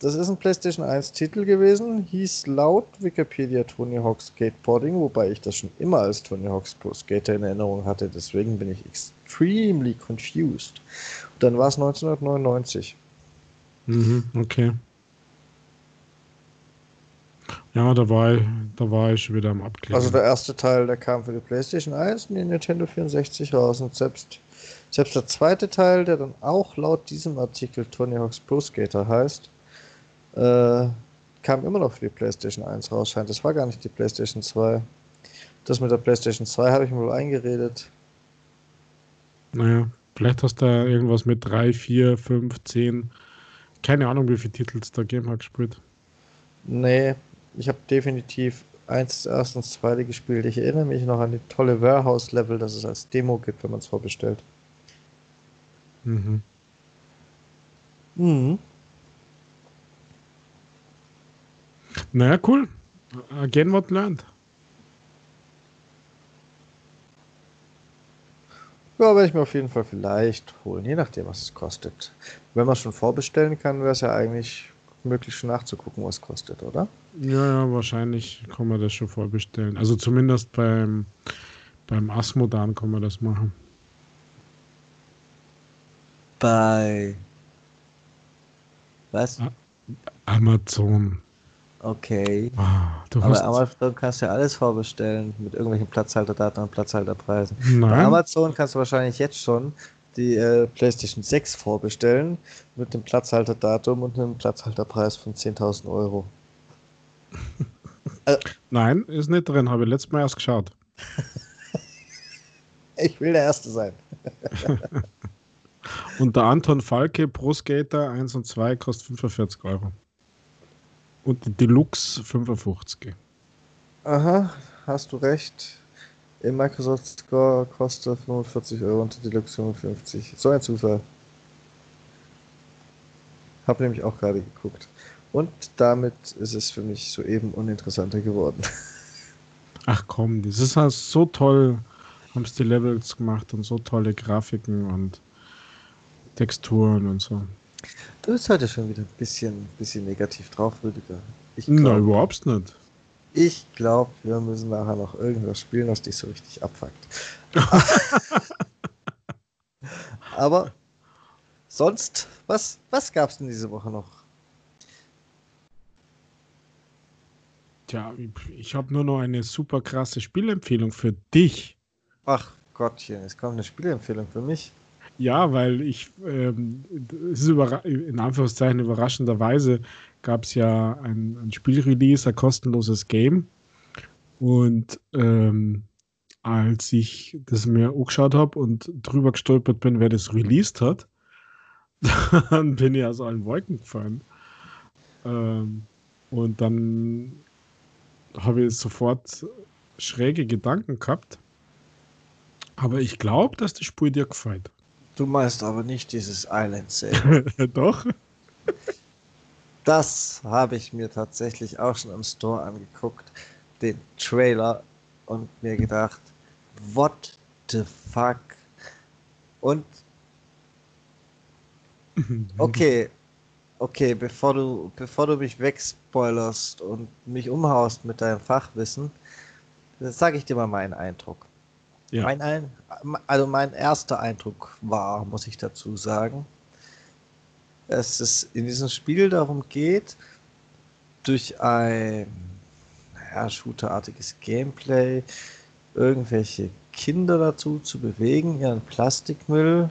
Das ist ein PlayStation 1 Titel gewesen, hieß laut Wikipedia Tony Hawk Skateboarding, wobei ich das schon immer als Tony Hawk's Pro Skater in Erinnerung hatte, deswegen bin ich extremely confused. Und dann war es 1999. Mhm, okay. Ja, da war, ich, da war ich wieder am Abklären. Also der erste Teil, der kam für die PlayStation 1 und die Nintendo 64 raus. Und selbst, selbst der zweite Teil, der dann auch laut diesem Artikel Tony Hawk's Pro Skater heißt, äh, kam immer noch für die PlayStation 1 raus. Scheint, das war gar nicht die PlayStation 2. Das mit der PlayStation 2 habe ich mir wohl eingeredet. Naja, vielleicht hast du da irgendwas mit 3, 4, 5, 10. Keine Ahnung, wie viele Titel es da gegeben hat gespielt. Nee, ich habe definitiv eins, erstens, zweite gespielt. Ich erinnere mich noch an die tolle Warehouse-Level, das es als Demo gibt, wenn man es vorbestellt. Mhm. Mhm. Naja, cool. Again what learned. Ja, werde ich mir auf jeden Fall vielleicht holen, je nachdem, was es kostet. Wenn man schon vorbestellen kann, wäre es ja eigentlich möglich schon nachzugucken, was kostet, oder? Ja, ja, wahrscheinlich kann man das schon vorbestellen. Also zumindest beim, beim Asmodan kann man das machen. Bei was? Amazon. Okay. Ah, Aber Amazon kannst du ja alles vorbestellen mit irgendwelchen Platzhalterdaten und Platzhalterpreisen. Nein. Bei Amazon kannst du wahrscheinlich jetzt schon die äh, PlayStation 6 vorbestellen mit einem Platzhalterdatum und einem Platzhalterpreis von 10.000 Euro. äh, Nein, ist nicht drin, habe ich letztes Mal erst geschaut. ich will der Erste sein. und der Anton Falke Pro Skater 1 und 2 kostet 45 Euro. Und die Deluxe 55. Aha, hast du recht. Im Microsoft Store kostet 45 Euro und Deluxe 55. So ein Zufall. Habe nämlich auch gerade geguckt. Und damit ist es für mich soeben uninteressanter geworden. Ach komm, das ist halt so toll. Haben es die Levels gemacht und so tolle Grafiken und Texturen und so. Du bist heute schon wieder ein bisschen, bisschen negativ drauf, Rüdiger. Nein, überhaupt nicht. Ich glaube, wir müssen nachher noch irgendwas spielen, was dich so richtig abfuckt. Aber sonst, was, was gab es denn diese Woche noch? Tja, ich habe nur noch eine super krasse Spielempfehlung für dich. Ach Gottchen, es kommt eine Spielempfehlung für mich. Ja, weil ich, ähm, es ist in Anführungszeichen überraschenderweise, gab es ja ein, ein Spielrelease, ein kostenloses Game. Und ähm, als ich das mir angeschaut habe und drüber gestolpert bin, wer das released hat, dann bin ich aus allen Wolken gefallen. Ähm, und dann habe ich sofort schräge Gedanken gehabt. Aber ich glaube, dass das Spiel dir gefällt. Du meinst aber nicht dieses Island Sale. Doch. Das habe ich mir tatsächlich auch schon im Store angeguckt, den Trailer und mir gedacht, what the fuck? Und okay, okay, bevor du, bevor du mich wegspoilerst und mich umhaust mit deinem Fachwissen, sage ich dir mal meinen Eindruck. Ja. Mein ein, also mein erster Eindruck war, muss ich dazu sagen, es in diesem Spiel darum geht, durch ein naja, shooterartiges Gameplay irgendwelche Kinder dazu zu bewegen, ihren Plastikmüll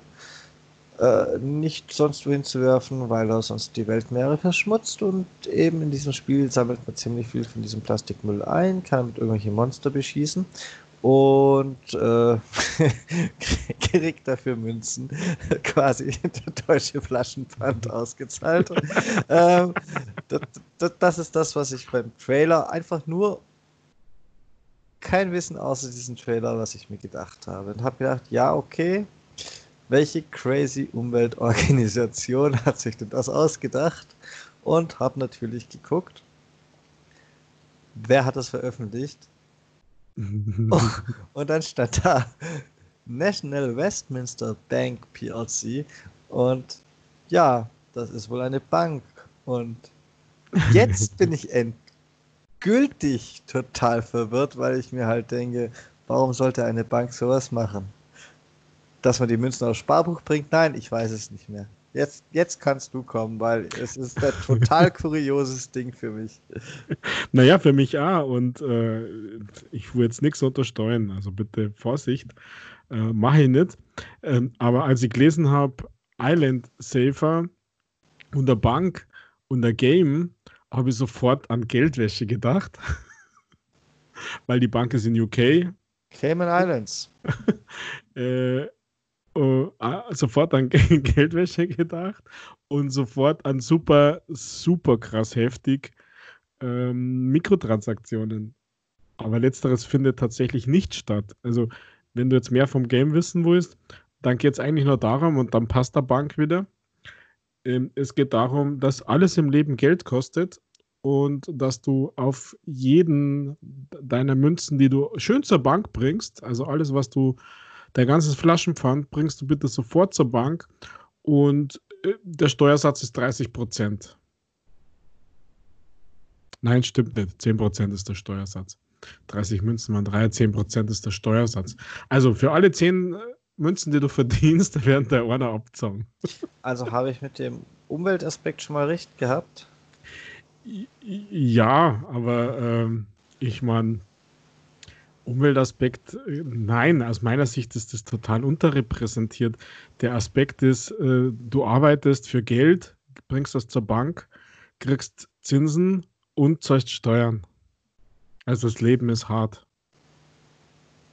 äh, nicht sonst wohin zu werfen, weil er sonst die Weltmeere verschmutzt. Und eben in diesem Spiel sammelt man ziemlich viel von diesem Plastikmüll ein, kann mit irgendwelche Monster beschießen und äh, kriegt dafür Münzen, quasi der deutsche Flaschenpfand ausgezahlt. ähm, das, das, das, ist das, was ich beim Trailer einfach nur kein Wissen außer diesen Trailer, was ich mir gedacht habe. Und habe gedacht, ja, okay, welche crazy Umweltorganisation hat sich denn das ausgedacht? Und habe natürlich geguckt, wer hat das veröffentlicht? und dann stand da National Westminster Bank PLC. Und ja, das ist wohl eine Bank. Und jetzt bin ich endgültig total verwirrt, weil ich mir halt denke, warum sollte eine Bank sowas machen? Dass man die Münzen aufs Sparbuch bringt? Nein, ich weiß es nicht mehr. Jetzt, jetzt kannst du kommen, weil es ist ein total kurioses Ding für mich. Naja, für mich auch. Und äh, ich will jetzt nichts untersteuern. Also bitte Vorsicht. Äh, Mache ich nicht. Ähm, aber als ich gelesen habe, Island Safer und der Bank und der Game, habe ich sofort an Geldwäsche gedacht. weil die Bank ist in UK. Cayman Islands. äh, uh, sofort an Geldwäsche gedacht und sofort an super, super krass heftig ähm, Mikrotransaktionen. Aber letzteres findet tatsächlich nicht statt. Also, wenn du jetzt mehr vom Game wissen willst, dann geht es eigentlich nur darum, und dann passt der Bank wieder. Ähm, es geht darum, dass alles im Leben Geld kostet und dass du auf jeden deiner Münzen, die du schön zur Bank bringst, also alles, was du Dein ganzes Flaschenpfand bringst du bitte sofort zur Bank und äh, der Steuersatz ist 30 Prozent. Nein, stimmt nicht. 10 Prozent ist der Steuersatz. 30 Münzen waren 3, 10 Prozent ist der Steuersatz. Also für alle 10 äh, Münzen, die du verdienst, werden der einer abzogen. Also habe ich mit dem Umweltaspekt schon mal recht gehabt? Ja, aber ähm, ich meine, Umweltaspekt, äh, nein, aus meiner Sicht ist das total unterrepräsentiert. Der Aspekt ist, äh, du arbeitest für Geld, bringst das zur Bank, kriegst Zinsen und zahlst Steuern. Also das Leben ist hart.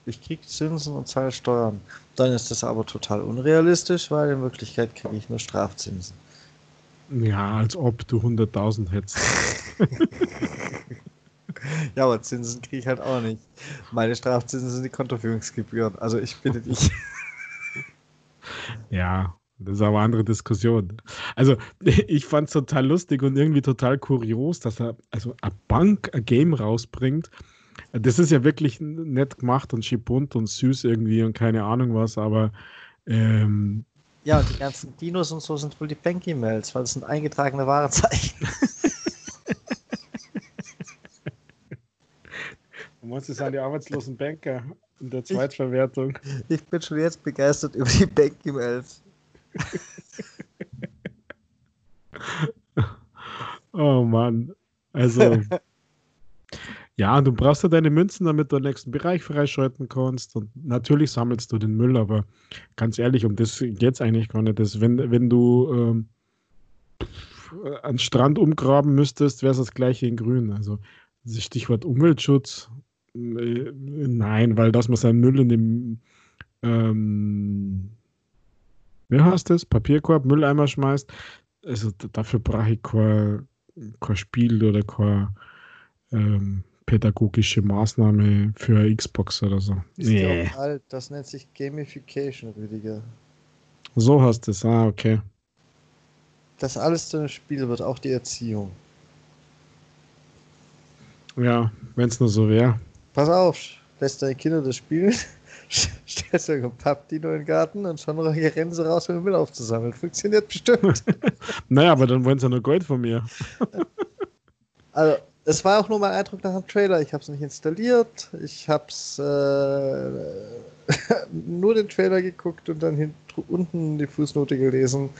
Ich krieg Zinsen und zahle Steuern. Dann ist das aber total unrealistisch, weil in Wirklichkeit kriege ich nur Strafzinsen. Ja, als ob du 100.000 hättest. Ja, aber Zinsen kriege ich halt auch nicht. Meine Strafzinsen sind die Kontoführungsgebühren. Also ich bitte dich. Ja, das ist aber eine andere Diskussion. Also, ich fand es total lustig und irgendwie total kurios, dass er also eine Bank ein Game rausbringt. Das ist ja wirklich nett gemacht und schibunt und süß irgendwie und keine Ahnung was, aber ähm, ja, und die ganzen Dinos und so sind wohl die Bank-E-Mails, weil das sind eingetragene Warenzeichen. Du meinst, es sind die arbeitslosen Banker in der Zweitverwertung. Ich, ich bin schon jetzt begeistert über die Bank-E-Mails. oh Mann. Also. ja, du brauchst ja deine Münzen, damit du den nächsten Bereich freischalten kannst. Und natürlich sammelst du den Müll, aber ganz ehrlich, um das geht es eigentlich gar nicht. Das, wenn, wenn du ähm, einen Strand umgraben müsstest, wäre es das gleiche in Grün. Also Stichwort Umweltschutz nein, weil dass man seinen Müll in dem ähm, wie heißt das? Papierkorb, Mülleimer schmeißt. Also dafür brauche ich kein, kein Spiel oder keine ähm, pädagogische Maßnahme für Xbox oder so. Ist nee. ja alt, das nennt sich Gamification, Rüdiger. So hast du es, ah, okay. Das alles zu einem Spiel wird, auch die Erziehung. Ja, wenn es nur so wäre. Pass auf, lässt deine Kinder das spielen, stellst du ein Pappdino in den Garten und schon rennen sie raus, um den Müll aufzusammeln. Funktioniert bestimmt. naja, aber dann wollen sie ja nur Gold von mir. also, es war auch nur mein Eindruck nach dem Trailer. Ich habe es nicht installiert. Ich habe es äh, nur den Trailer geguckt und dann unten die Fußnote gelesen,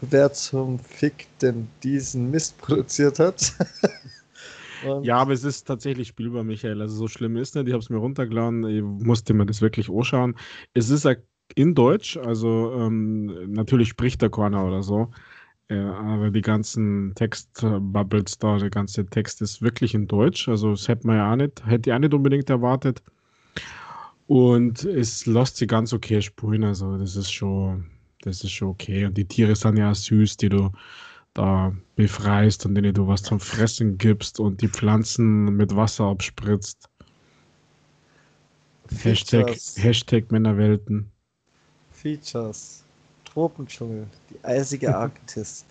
wer zum Fick denn diesen Mist produziert hat. Ja, aber es ist tatsächlich spielbar, Michael. Also so schlimm ist nicht. Ich habe es mir runtergeladen. Ich musste mir das wirklich anschauen. Es ist in Deutsch, also ähm, natürlich spricht der Corner oder so. Äh, aber die ganzen Textbubbles da, der ganze Text ist wirklich in Deutsch. Also das hätte man ja auch nicht, hätte ich auch nicht unbedingt erwartet. Und es lässt sich ganz okay spulen. Also das ist schon, das ist schon okay. Und die Tiere sind ja süß, die du da befreist und denen du was zum Fressen gibst und die Pflanzen mit Wasser abspritzt. Hashtag, Features. Hashtag Männerwelten. Features. Tropendschungel, die eisige Arktis,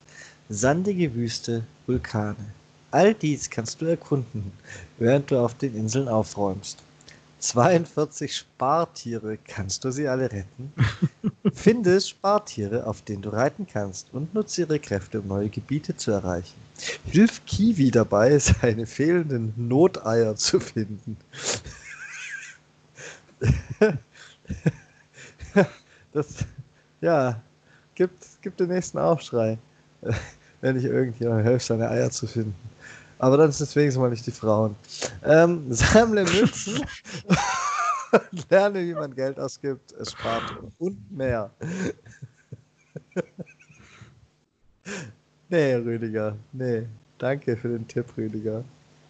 sandige Wüste, Vulkane. All dies kannst du erkunden, während du auf den Inseln aufräumst. 42 Spartiere, kannst du sie alle retten? Finde Spartiere, auf denen du reiten kannst und nutze ihre Kräfte, um neue Gebiete zu erreichen. Hilf Kiwi dabei, seine fehlenden Noteier zu finden. Das, ja, gibt, gibt den nächsten Aufschrei, wenn ich irgendjemand hilft, seine Eier zu finden. Aber dann sind es wenigstens mal nicht die Frauen. Ähm, sammle Münzen und lerne, wie man Geld ausgibt, es spart und mehr. nee, Rüdiger, nee. Danke für den Tipp, Rüdiger.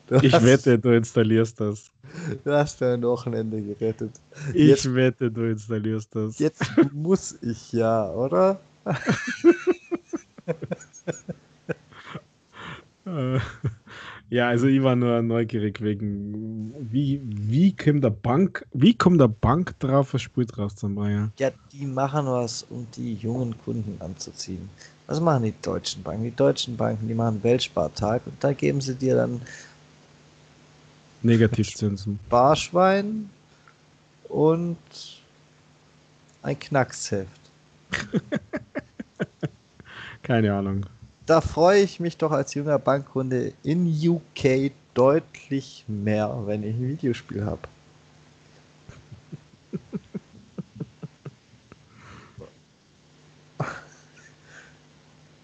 Du Ich hast, wette, du installierst das. Du hast dein Wochenende gerettet. Ich Jetzt- wette, du installierst das. Jetzt muss ich ja, oder? Äh, Ja, also ich war nur neugierig wegen, wie, wie kommt der Bank, wie kommt der Bank drauf, ein Spiel draus zu machen? Ja, die machen was, um die jungen Kunden anzuziehen. Was machen die deutschen Banken? Die deutschen Banken, die machen Weltspartag und da geben sie dir dann Negativzinsen. Barschwein und ein Knacksheft. Keine Ahnung. Da freue ich mich doch als junger Bankkunde in UK deutlich mehr, wenn ich ein Videospiel habe.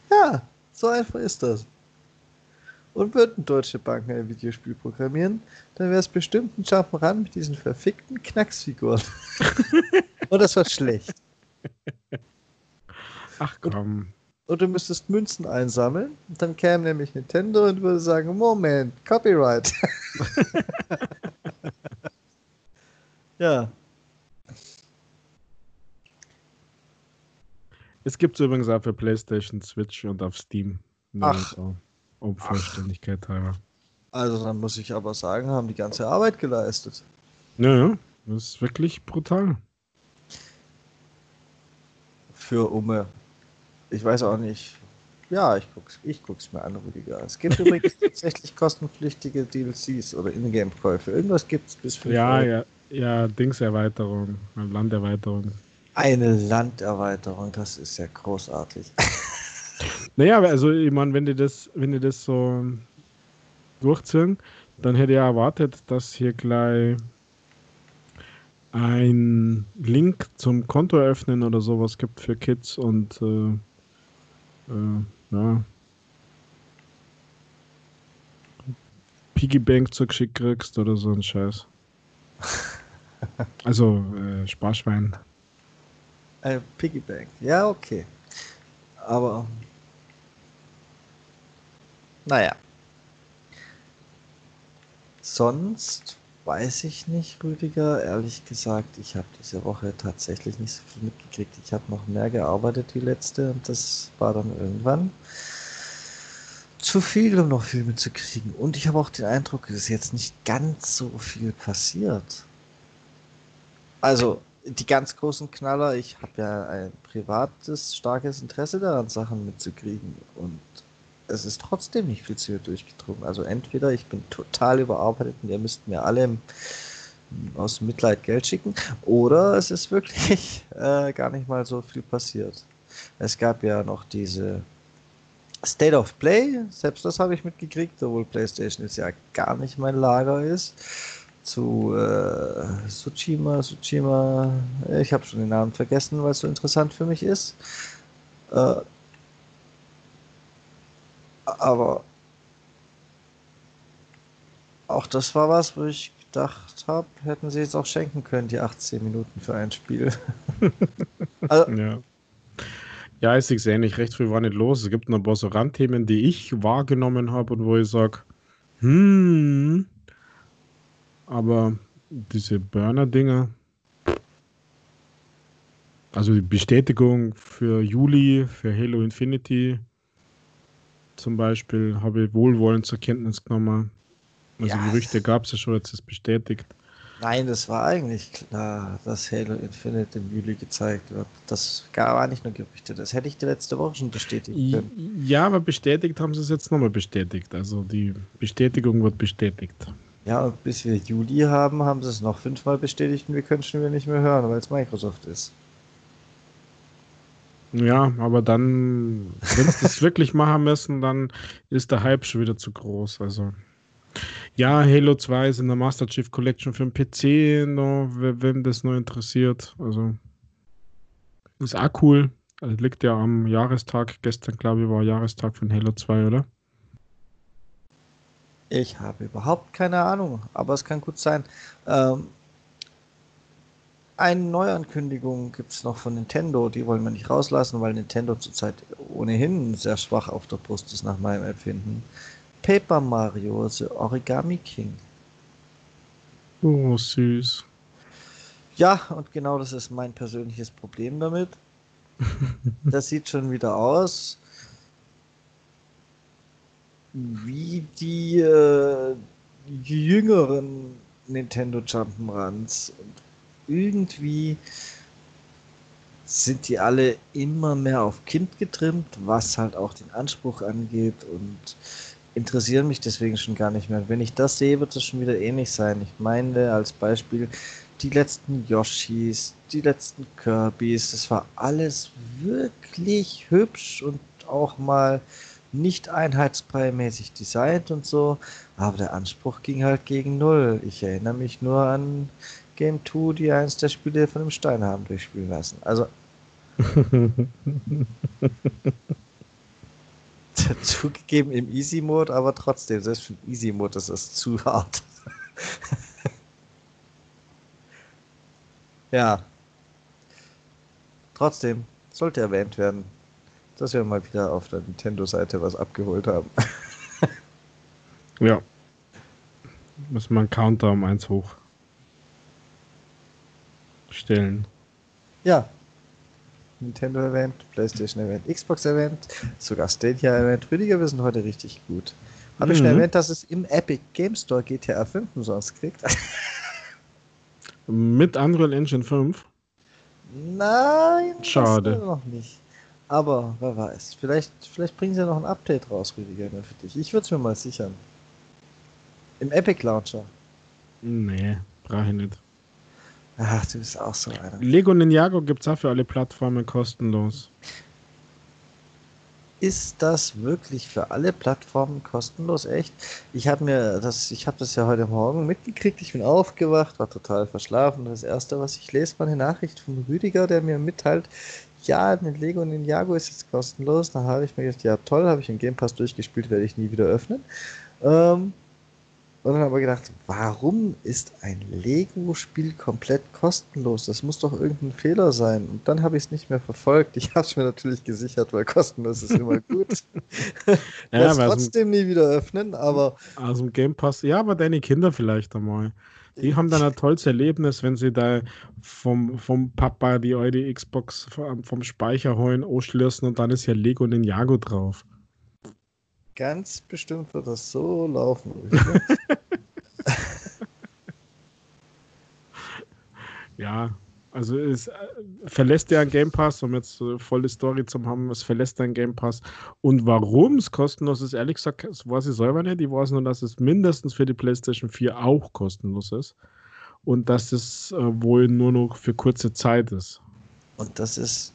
Ja, so einfach ist das. Und würden deutsche Banken ein Videospiel programmieren, dann wäre es bestimmt ein Jump'n'Run mit diesen verfickten Knacksfiguren. Und das war schlecht. Ach komm. und du müsstest Münzen einsammeln. Und dann käme nämlich Nintendo und würde sagen, Moment, Copyright. ja, Es gibt es übrigens auch für PlayStation, Switch und auf Steam. Ach. so, um Vollständigkeit halber. also dann muss ich aber sagen, haben die ganze Arbeit geleistet. Ja, ja, das ist wirklich brutal. Für Umme. Ich weiß auch nicht. Ja, ich guck's, ich guck's mir an, Rüdiger. Es gibt übrigens tatsächlich kostenpflichtige DLCs oder Ingame-Käufe. Irgendwas gibt's bis 5 Ja, ja, ja, Dingserweiterung, Landerweiterung. Eine Landerweiterung, das ist ja großartig. Naja, also ich meine, wenn die das, wenn die das so durchziehen, dann hätte ich erwartet, dass hier gleich ein Link zum Konto eröffnen oder sowas gibt für Kids und äh, äh, ja. Piggybank zugeschickt kriegst oder so ein Scheiß. Also äh, Sparschwein. Ein Piggybank. Ja, okay. Aber. Naja. Sonst weiß ich nicht, Rüdiger. Ehrlich gesagt, ich habe diese Woche tatsächlich nicht so viel mitgekriegt. Ich habe noch mehr gearbeitet wie letzte und das war dann irgendwann zu viel, um noch viel mitzukriegen. Und ich habe auch den Eindruck, es ist jetzt nicht ganz so viel passiert. Also, die ganz großen Knaller, ich habe ja ein privates, starkes Interesse daran, Sachen mitzukriegen. Und es ist trotzdem nicht viel zu durchgedrungen. Also entweder ich bin total überarbeitet und ihr müsst mir alle im, aus Mitleid Geld schicken, oder es ist wirklich äh, gar nicht mal so viel passiert. Es gab ja noch diese State of Play, selbst das habe ich mitgekriegt, obwohl PlayStation jetzt ja gar nicht mein Lager ist zu äh, Tsushima, Tsushima, ich habe schon den Namen vergessen, weil es so interessant für mich ist. Äh, aber auch das war was, wo ich gedacht habe, hätten sie jetzt auch schenken können, die 18 Minuten für ein Spiel. also, Ja. Ja, ich sehe es ähnlich. Recht früh war nicht los. Es gibt noch ein paar so Randthemen, die ich wahrgenommen habe und wo ich sage, hm, aber diese Burner-Dinger, also die Bestätigung für Juli, für Halo Infinity zum Beispiel, habe ich wohlwollend zur Kenntnis genommen. Also Ja. Gerüchte gab es ja schon, jetzt ist bestätigt. Nein, das war eigentlich klar, dass Halo Infinite im Juli gezeigt wird. Das war nicht nur Gerüchte, das hätte ich dir letzte Woche schon bestätigt können. Ja, aber bestätigt haben sie es jetzt nochmal bestätigt. Also die Bestätigung wird bestätigt. Ja, und bis wir Juli haben, haben sie es noch fünfmal bestätigt und wir können schon wieder nicht mehr hören, weil es Microsoft ist. Ja, aber dann, wenn sie das wirklich machen müssen, dann ist der Hype schon wieder zu groß. Also. Ja, Halo 2 ist in der Master Chief Collection für den PC, noch, wenn das nur interessiert. Also ist auch cool. Also liegt ja am Jahrestag. Gestern, glaube ich, war Jahrestag von Halo 2, oder? Ich habe überhaupt keine Ahnung, aber es kann gut sein. Ähm, eine Neuankündigung gibt es noch von Nintendo, die wollen wir nicht rauslassen, weil Nintendo zurzeit ohnehin sehr schwach auf der Brust ist, nach meinem Empfinden. Paper Mario, The Origami King. Oh, süß. Ja, und genau das ist mein persönliches Problem damit. das sieht schon wieder aus wie die, äh, jüngeren Nintendo Jump'n'Runs. Und irgendwie sind die alle immer mehr auf Kind getrimmt, was halt auch den Anspruch angeht und interessieren mich deswegen schon gar nicht mehr. wenn ich das sehe, wird es schon wieder ähnlich sein. Ich meine als Beispiel die letzten Yoshis, die letzten Kirbys, das war alles wirklich hübsch und auch mal nicht einheitsbrei-mäßig designt und so, aber der Anspruch ging halt gegen Null. Ich erinnere mich nur an Game 2, die eins der Spiele von dem Stein haben durchspielen lassen. Also. zugegeben im Easy Mode, aber trotzdem, selbst für den Easy Mode ist das zu hart. ja. Trotzdem, sollte erwähnt werden dass wir mal wieder auf der Nintendo-Seite was abgeholt haben. ja. Muss man Counter um eins hoch stellen. Ja. Nintendo erwähnt, PlayStation erwähnt, Xbox erwähnt, sogar Stadia erwähnt. Rüdiger, wir sind heute richtig gut. Habe mhm. ich schon erwähnt, dass es im Epic Game Store GTA 5 umsonst kriegt? Mit Unreal Engine 5? Nein, schade. noch nicht. Aber wer weiß, vielleicht, vielleicht bringen sie ja noch ein Update raus, Rüdiger, für dich. Ich würde es mir mal sichern. Im Epic Launcher. Nee, brauche ich nicht. Ach, du bist auch so einer. Lego Ninjago gibt es auch für alle Plattformen kostenlos. Ist das wirklich für alle Plattformen kostenlos? Echt? Ich habe mir das, ich habe das ja heute Morgen mitgekriegt. Ich bin aufgewacht, war total verschlafen. Das erste, was ich lese, war eine Nachricht von Rüdiger, der mir mitteilt, ja, mit Lego und Ninjago ist jetzt kostenlos. Da habe ich mir gedacht, ja toll, habe ich im Game Pass durchgespielt, werde ich nie wieder öffnen. Ähm, und dann aber gedacht, warum ist ein Lego-Spiel komplett kostenlos? Das muss doch irgendein Fehler sein. Und dann habe ich es nicht mehr verfolgt. Ich habe es mir natürlich gesichert, weil kostenlos ist immer gut. ja, es trotzdem nie wieder öffnen, aber. Also Game Pass, ja, aber deine Kinder vielleicht einmal. Die haben dann ein tolles Erlebnis, wenn sie da vom, vom Papa die alte Xbox vom Speicher holen, anschließen und dann ist ja Lego Ninjago drauf. Ganz bestimmt wird das so laufen. ja, also es äh, verlässt ja ein Game Pass, um jetzt äh, volle Story zu haben, es verlässt ein Game Pass. Und warum es kostenlos ist, ehrlich gesagt, das weiß ich selber nicht. Ich weiß nur, dass es mindestens für die PlayStation 4 auch kostenlos ist. Und dass es äh, wohl nur noch für kurze Zeit ist. Und das ist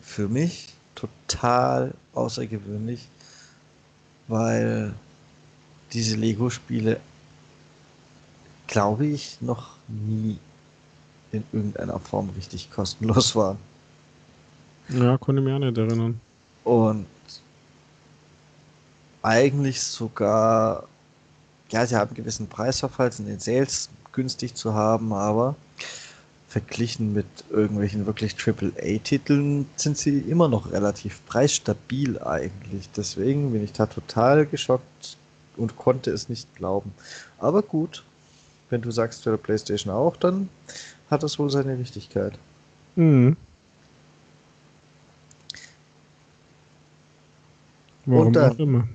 für mich total außergewöhnlich, weil diese Lego-Spiele, glaube ich, noch nie in irgendeiner Form richtig kostenlos waren. Ja, konnte mich auch nicht erinnern. Und eigentlich sogar, ja, sie haben einen gewissen Preisverfall, sind in Sales günstig zu haben, aber verglichen mit irgendwelchen wirklich AAA-Titeln sind sie immer noch relativ preisstabil eigentlich. Deswegen bin ich da total geschockt und konnte es nicht glauben. Aber gut, wenn du sagst für der PlayStation auch, dann hat das wohl seine Wichtigkeit. Mhm. Warum und dann.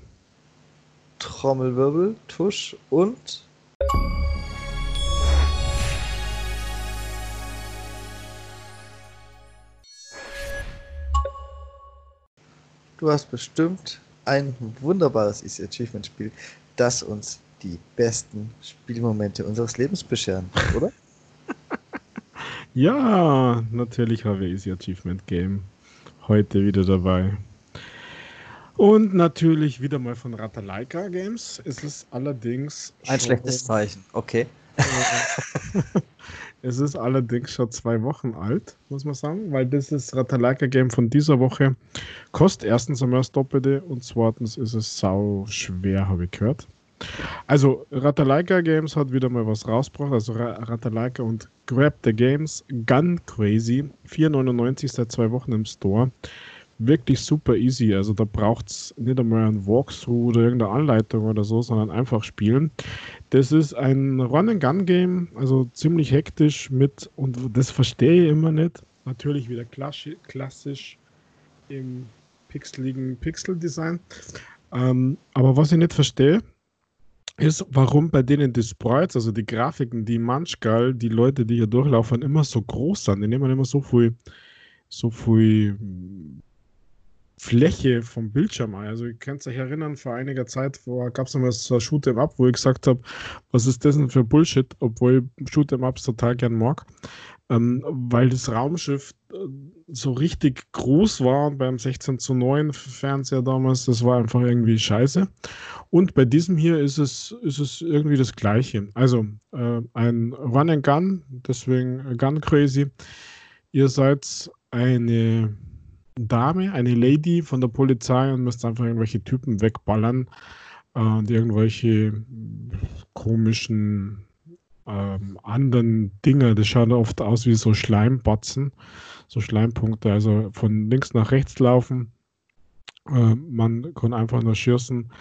Trommelwirbel, Tusch und du hast bestimmt ein wunderbares Easy Achievement Spiel, das uns die besten Spielmomente unseres Lebens bescheren, oder? ja, natürlich habe ich Easy Achievement Game heute wieder dabei. Und natürlich wieder mal von Ratalaika Games. Es ist allerdings. Ein schlechtes Zeichen, okay. es ist allerdings schon zwei Wochen alt, muss man sagen, weil das ist Ratalaika Game von dieser Woche. Kostet erstens einmal das Doppelte und zweitens ist es sau schwer, habe ich gehört. Also, Ratalaika Games hat wieder mal was rausgebracht. Also, Ratalaika und Grab the Games. Gun Crazy. 4,99 seit zwei Wochen im Store wirklich super easy. Also da braucht es nicht einmal ein Walkthrough oder irgendeine Anleitung oder so, sondern einfach spielen. Das ist ein Run-and-Gun-Game, also ziemlich hektisch mit, und das verstehe ich immer nicht. Natürlich wieder klassisch, im pixeligen Pixel-Design. Ähm, aber was ich nicht verstehe, ist, warum bei denen die Sprites, also die Grafiken, die manchmal die Leute, die hier durchlaufen, immer so groß sind. Die nehmen immer so viel, so viel Fläche vom Bildschirm ein. Also ihr könnt euch erinnern, vor einiger Zeit gab es einmal so ein Shoot'em Up, wo ich gesagt habe, was ist das denn für Bullshit, obwohl ich Shoot'em Ups total gern mag. Ähm, weil das Raumschiff äh, so richtig groß war beim 16 zu 9 Fernseher damals, das war einfach irgendwie scheiße. Und bei diesem hier ist es, ist es irgendwie das Gleiche. Also äh, ein Run and Gun, deswegen Gun Crazy. Ihr seid eine Dame, eine Lady von der Polizei und müsst einfach irgendwelche Typen wegballern, äh, die irgendwelche komischen ähm, anderen Dinge, das schaut oft aus wie so Schleimbatzen, so Schleimpunkte, also von links nach rechts laufen. Äh, man kann einfach nur schießen,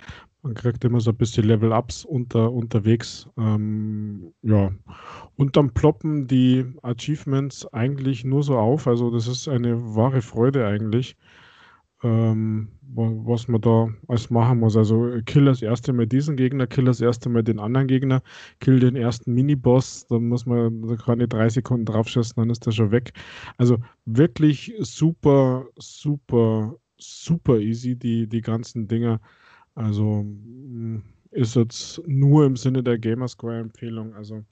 man kriegt immer so ein bisschen Level-Ups unter, unterwegs. Ähm, ja. Und dann ploppen die Achievements eigentlich nur so auf. Also das ist eine wahre Freude eigentlich, ähm, was man da alles machen muss. Also kill das erste Mal diesen Gegner, kill das erste Mal den anderen Gegner, kill den ersten Miniboss, da muss man da keine drei Sekunden draufschießen, dann ist der schon weg. Also wirklich super, super, super easy, die, die ganzen Dinger. Also mm, ist jetzt nur im Sinne der Gamerscore-Empfehlung. Also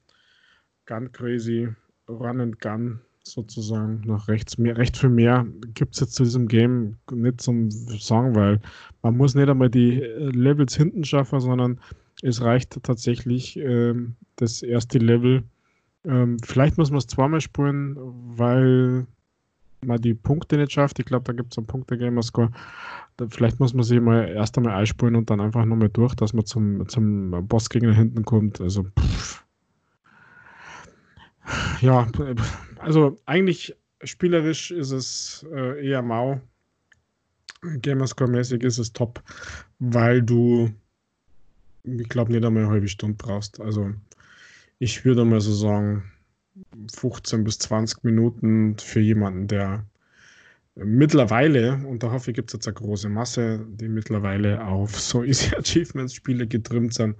Gun Crazy, Run and Gun sozusagen nach rechts. Mehr, recht viel mehr gibt es jetzt zu diesem Game nicht zum Sagen, weil man muss nicht einmal die äh, Levels hinten schaffen, sondern es reicht tatsächlich ähm, das erste Level. Ähm, vielleicht muss man es zweimal spielen, weil man die Punkte nicht schafft. Ich glaube, da gibt es einen Punkte Gamerscore vielleicht muss man sich mal erst einmal einspulen und dann einfach nochmal durch, dass man zum, zum Bossgegner hinten kommt. Also, pff. ja, also eigentlich spielerisch ist es äh, eher mau. Gamerscore-mäßig ist es top, weil du, ich glaube, nicht einmal eine halbe Stunde brauchst. Also, ich würde mal so sagen, 15 bis 20 Minuten für jemanden, der mittlerweile, und da hoffe ich, gibt es jetzt eine große Masse, die mittlerweile auf so Easy Achievements Spiele getrimmt sind.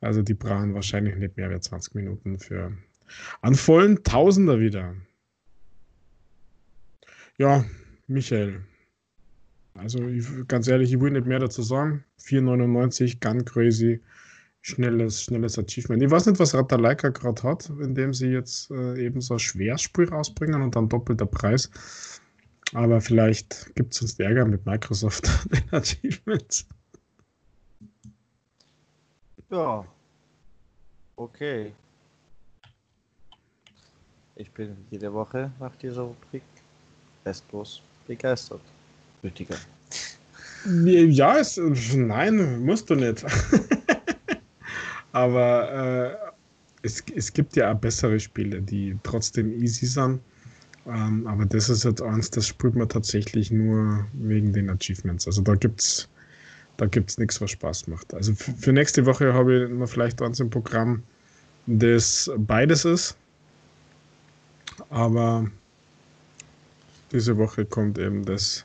Also die brauchen wahrscheinlich nicht mehr als 20 Minuten für einen vollen Tausender wieder. Ja, Michael. Also ich, ganz ehrlich, ich will nicht mehr dazu sagen. 4,99, Gun Crazy, schnelles, schnelles Achievement. Ich weiß nicht, was Ratalaika gerade hat, indem sie jetzt äh, eben so ein Schwerspiel rausbringen und dann doppelter Preis. Aber vielleicht gibt es uns Ärger mit Microsoft den Achievements. Ja. Okay. Ich bin jede Woche nach dieser Rubrik restlos begeistert. Rüdiger. Ja, es, nein, musst du nicht. Aber äh, es, es gibt ja auch bessere Spiele, die trotzdem easy sind. Ähm, aber das ist jetzt eins, das spielt man tatsächlich nur wegen den Achievements. Also da gibt's da gibt's nichts, was Spaß macht. Also für nächste Woche habe ich noch vielleicht eins im Programm, das beides ist. Aber diese Woche kommt eben das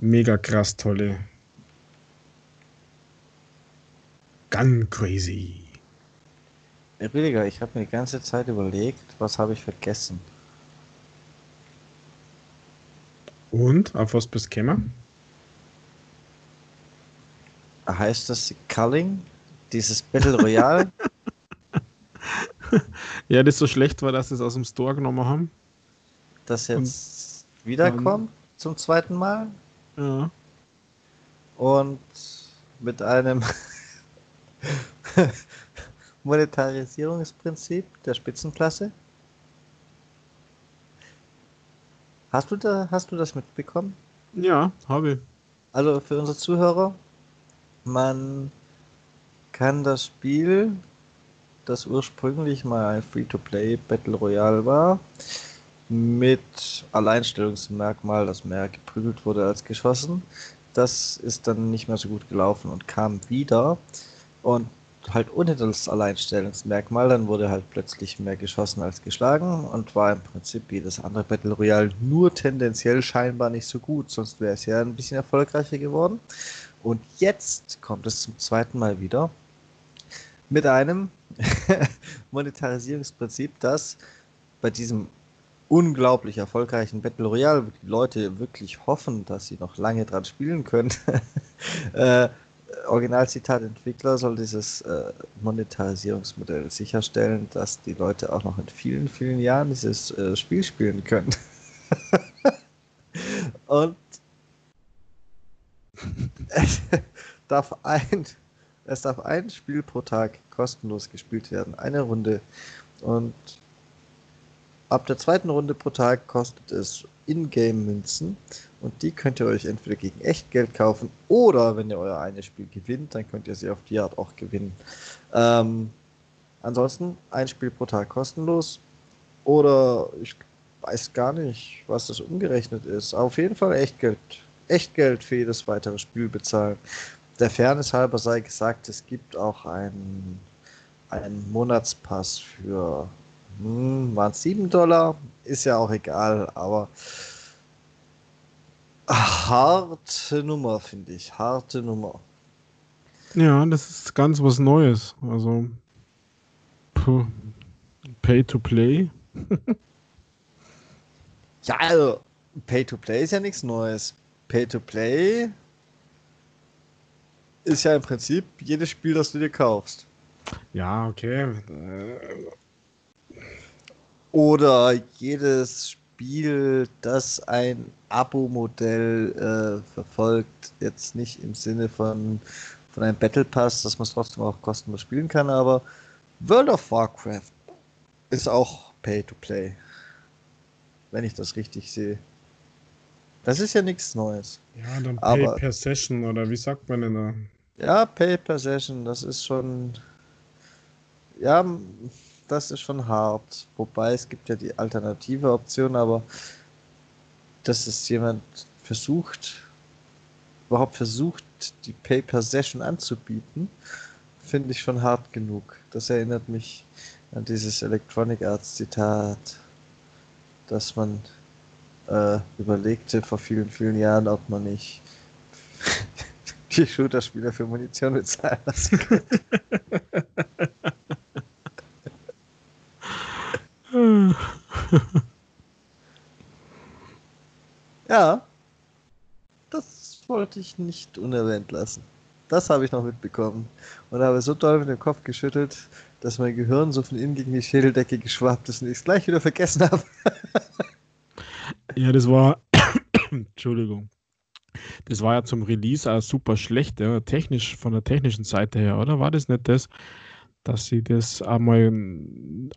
mega krass tolle Gun Crazy. Rüdiger, ich habe mir die ganze Zeit überlegt, was habe ich vergessen. Und auf was bist du gekommen? Heißt das Culling? Dieses Battle Royale? ja, das so schlecht war, dass sie es aus dem Store genommen haben. Das jetzt Und wiederkommt zum zweiten Mal? Ja. Und mit einem Monetarisierungsprinzip der Spitzenklasse? Hast du, da, hast du das mitbekommen? Ja, habe ich. Also für unsere Zuhörer, man kann das Spiel, das ursprünglich mal ein Free-to-Play Battle Royale war, mit Alleinstellungsmerkmal, dass mehr geprügelt wurde als geschossen, das ist dann nicht mehr so gut gelaufen und kam wieder. Und halt ohne das Alleinstellungsmerkmal, dann wurde halt plötzlich mehr geschossen als geschlagen und war im Prinzip jedes andere Battle Royale nur tendenziell scheinbar nicht so gut, sonst wäre es ja ein bisschen erfolgreicher geworden. Und jetzt kommt es zum zweiten Mal wieder mit einem Monetarisierungsprinzip, das bei diesem unglaublich erfolgreichen Battle Royale, wo die Leute wirklich hoffen, dass sie noch lange dran spielen können, äh, Originalzitat Entwickler soll dieses äh, Monetarisierungsmodell sicherstellen, dass die Leute auch noch in vielen, vielen Jahren dieses äh, Spiel spielen können. Und es darf ein, es darf ein Spiel pro Tag kostenlos gespielt werden, eine Runde. Und ab der zweiten Runde pro Tag kostet es Ingame-Münzen und die könnt ihr euch entweder gegen Echtgeld kaufen oder wenn ihr euer eines Spiel gewinnt, dann könnt ihr sie auf die Art auch gewinnen. Ähm, ansonsten ein Spiel pro Tag kostenlos oder ich weiß gar nicht, was das umgerechnet ist. Auf jeden Fall Echtgeld. Echtgeld für jedes weitere Spiel bezahlen. Der Fairness halber sei gesagt, es gibt auch einen, einen Monatspass für hm, waren es 7 Dollar, ist ja auch egal, aber harte Nummer, finde ich. Harte Nummer. Ja, das ist ganz was Neues. Also puh, Pay to Play. ja, also Pay to Play ist ja nichts Neues. Pay to Play ist ja im Prinzip jedes Spiel, das du dir kaufst. Ja, okay. Oder jedes Spiel, das ein Abo-Modell äh, verfolgt, jetzt nicht im Sinne von, von einem Battle Pass, dass man es trotzdem auch kostenlos spielen kann, aber World of Warcraft ist auch Pay to Play. Wenn ich das richtig sehe. Das ist ja nichts Neues. Ja, dann Pay aber, per Session oder wie sagt man denn da? Ja, Pay per Session, das ist schon. Ja, das ist schon hart. Wobei es gibt ja die alternative Option, aber dass es jemand versucht, überhaupt versucht, die Pay-Per-Session anzubieten, finde ich schon hart genug. Das erinnert mich an dieses Electronic Arts Zitat, dass man äh, überlegte vor vielen, vielen Jahren, ob man nicht die Shooter-Spieler für Munition bezahlen lassen kann. ja, das wollte ich nicht unerwähnt lassen. Das habe ich noch mitbekommen und habe so doll mit dem Kopf geschüttelt, dass mein Gehirn so von innen gegen die Schädeldecke geschwappt ist und ich es gleich wieder vergessen habe. ja, das war. Entschuldigung. Das war ja zum Release auch super schlecht, ja, technisch, von der technischen Seite her, oder? War das nicht das? dass sie das einmal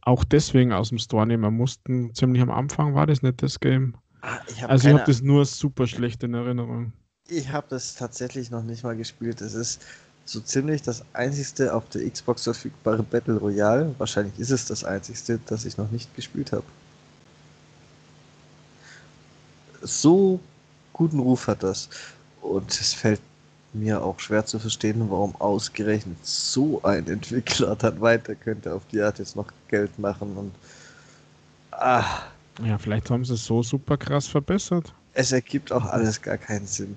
auch deswegen aus dem Store nehmen mussten. Ziemlich am Anfang war das nicht das Game. Ah, ich hab also ich habe das nur super schlecht in Erinnerung. Ich habe das tatsächlich noch nicht mal gespielt. Es ist so ziemlich das einzigste auf der Xbox verfügbare Battle Royale. Wahrscheinlich ist es das einzigste, das ich noch nicht gespielt habe. So guten Ruf hat das. Und es fällt mir auch schwer zu verstehen, warum ausgerechnet so ein Entwickler dann weiter könnte auf die Art jetzt noch Geld machen und ah. Ja, vielleicht haben sie es so super krass verbessert. Es ergibt auch alles gar keinen Sinn.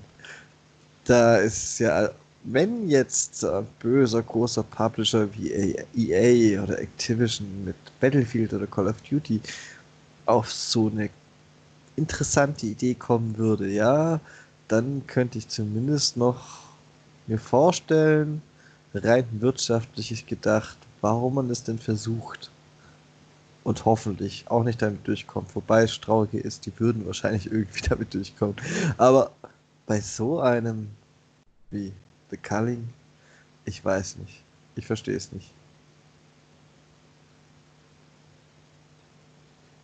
Da ist ja, wenn jetzt ein böser großer Publisher wie EA oder Activision mit Battlefield oder Call of Duty auf so eine interessante Idee kommen würde, ja, dann könnte ich zumindest noch mir vorstellen, rein wirtschaftlich gedacht, warum man es denn versucht. Und hoffentlich auch nicht damit durchkommt. Wobei es Traurige ist, die würden wahrscheinlich irgendwie damit durchkommen. Aber bei so einem wie The Culling, ich weiß nicht. Ich verstehe es nicht.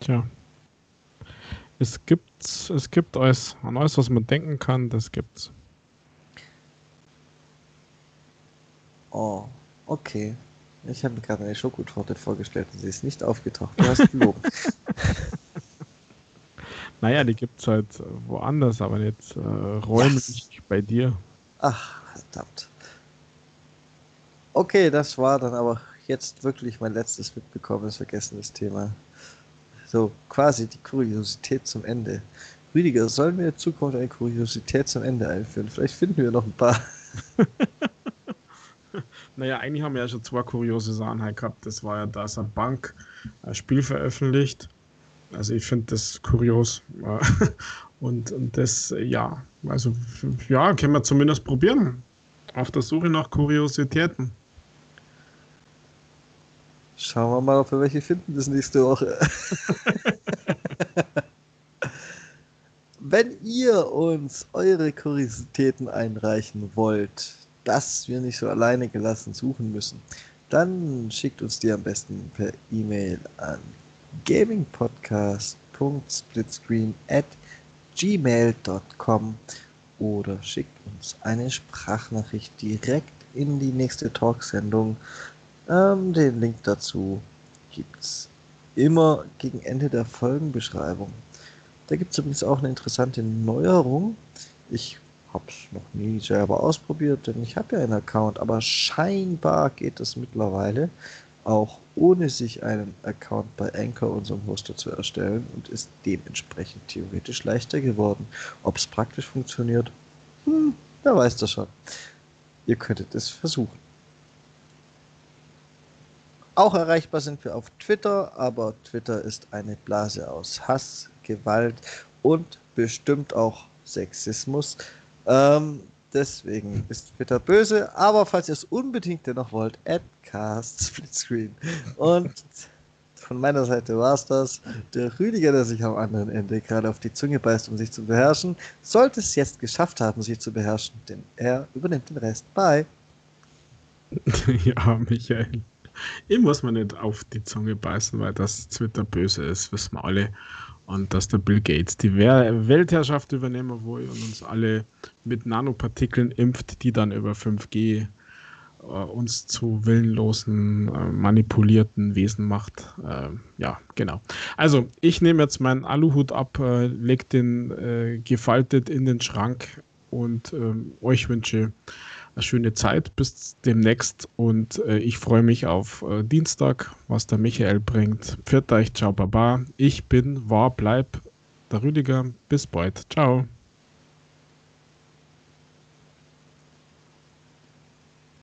Tja. Es gibt, es gibt alles, an alles, was man denken kann, das gibt's. Oh, okay. Ich habe mir gerade eine Schokotorte vorgestellt und sie ist nicht aufgetaucht. Du hast gelogen. naja, die gibt es halt woanders, aber jetzt äh, räumlich bei dir. Ach, verdammt. Okay, das war dann aber jetzt wirklich mein letztes mitbekommenes vergessenes Thema. So, quasi die Kuriosität zum Ende. Rüdiger, sollen wir in Zukunft eine Kuriosität zum Ende einführen? Vielleicht finden wir noch ein paar. Naja, eigentlich haben wir ja schon zwei kuriose Sachen halt gehabt. Das war ja, da ist eine Bank ein Spiel veröffentlicht. Also ich finde das kurios. Und, und das, ja, also ja, können wir zumindest probieren. Auf der Suche nach Kuriositäten. Schauen wir mal, ob wir welche finden bis nächste Woche. Wenn ihr uns eure Kuriositäten einreichen wollt, dass wir nicht so alleine gelassen suchen müssen, dann schickt uns die am besten per E-Mail an gamingpodcast.splitscreen at gmail.com oder schickt uns eine Sprachnachricht direkt in die nächste Talksendung. Ähm, den Link dazu gibt es immer gegen Ende der Folgenbeschreibung. Da gibt es übrigens auch eine interessante Neuerung. Ich habe es noch nie selber ausprobiert, denn ich habe ja einen Account, aber scheinbar geht es mittlerweile auch ohne sich einen Account bei Anchor, unserem Hoster, zu erstellen und ist dementsprechend theoretisch leichter geworden. Ob es praktisch funktioniert, hm, wer weiß das schon. Ihr könntet es versuchen. Auch erreichbar sind wir auf Twitter, aber Twitter ist eine Blase aus Hass, Gewalt und bestimmt auch Sexismus. Ähm, deswegen ist Twitter böse, aber falls ihr es unbedingt dennoch wollt, Adcast Splitscreen. Und von meiner Seite war es das. Der Rüdiger, der sich am anderen Ende gerade auf die Zunge beißt, um sich zu beherrschen, sollte es jetzt geschafft haben, sich zu beherrschen, denn er übernimmt den Rest. Bye. ja, Michael. Ich muss mir nicht auf die Zunge beißen, weil das Twitter böse ist, wissen wir alle und dass der Bill Gates die Weltherrschaft übernehmen will und uns alle mit Nanopartikeln impft, die dann über 5G äh, uns zu willenlosen, äh, manipulierten Wesen macht. Äh, ja, genau. Also, ich nehme jetzt meinen Aluhut ab, äh, leg den äh, gefaltet in den Schrank und ähm, euch wünsche eine schöne Zeit. Bis demnächst und äh, ich freue mich auf äh, Dienstag, was der Michael bringt. Pfiat euch, ciao, baba. Ich bin, war, bleib der Rüdiger. Bis bald. Ciao.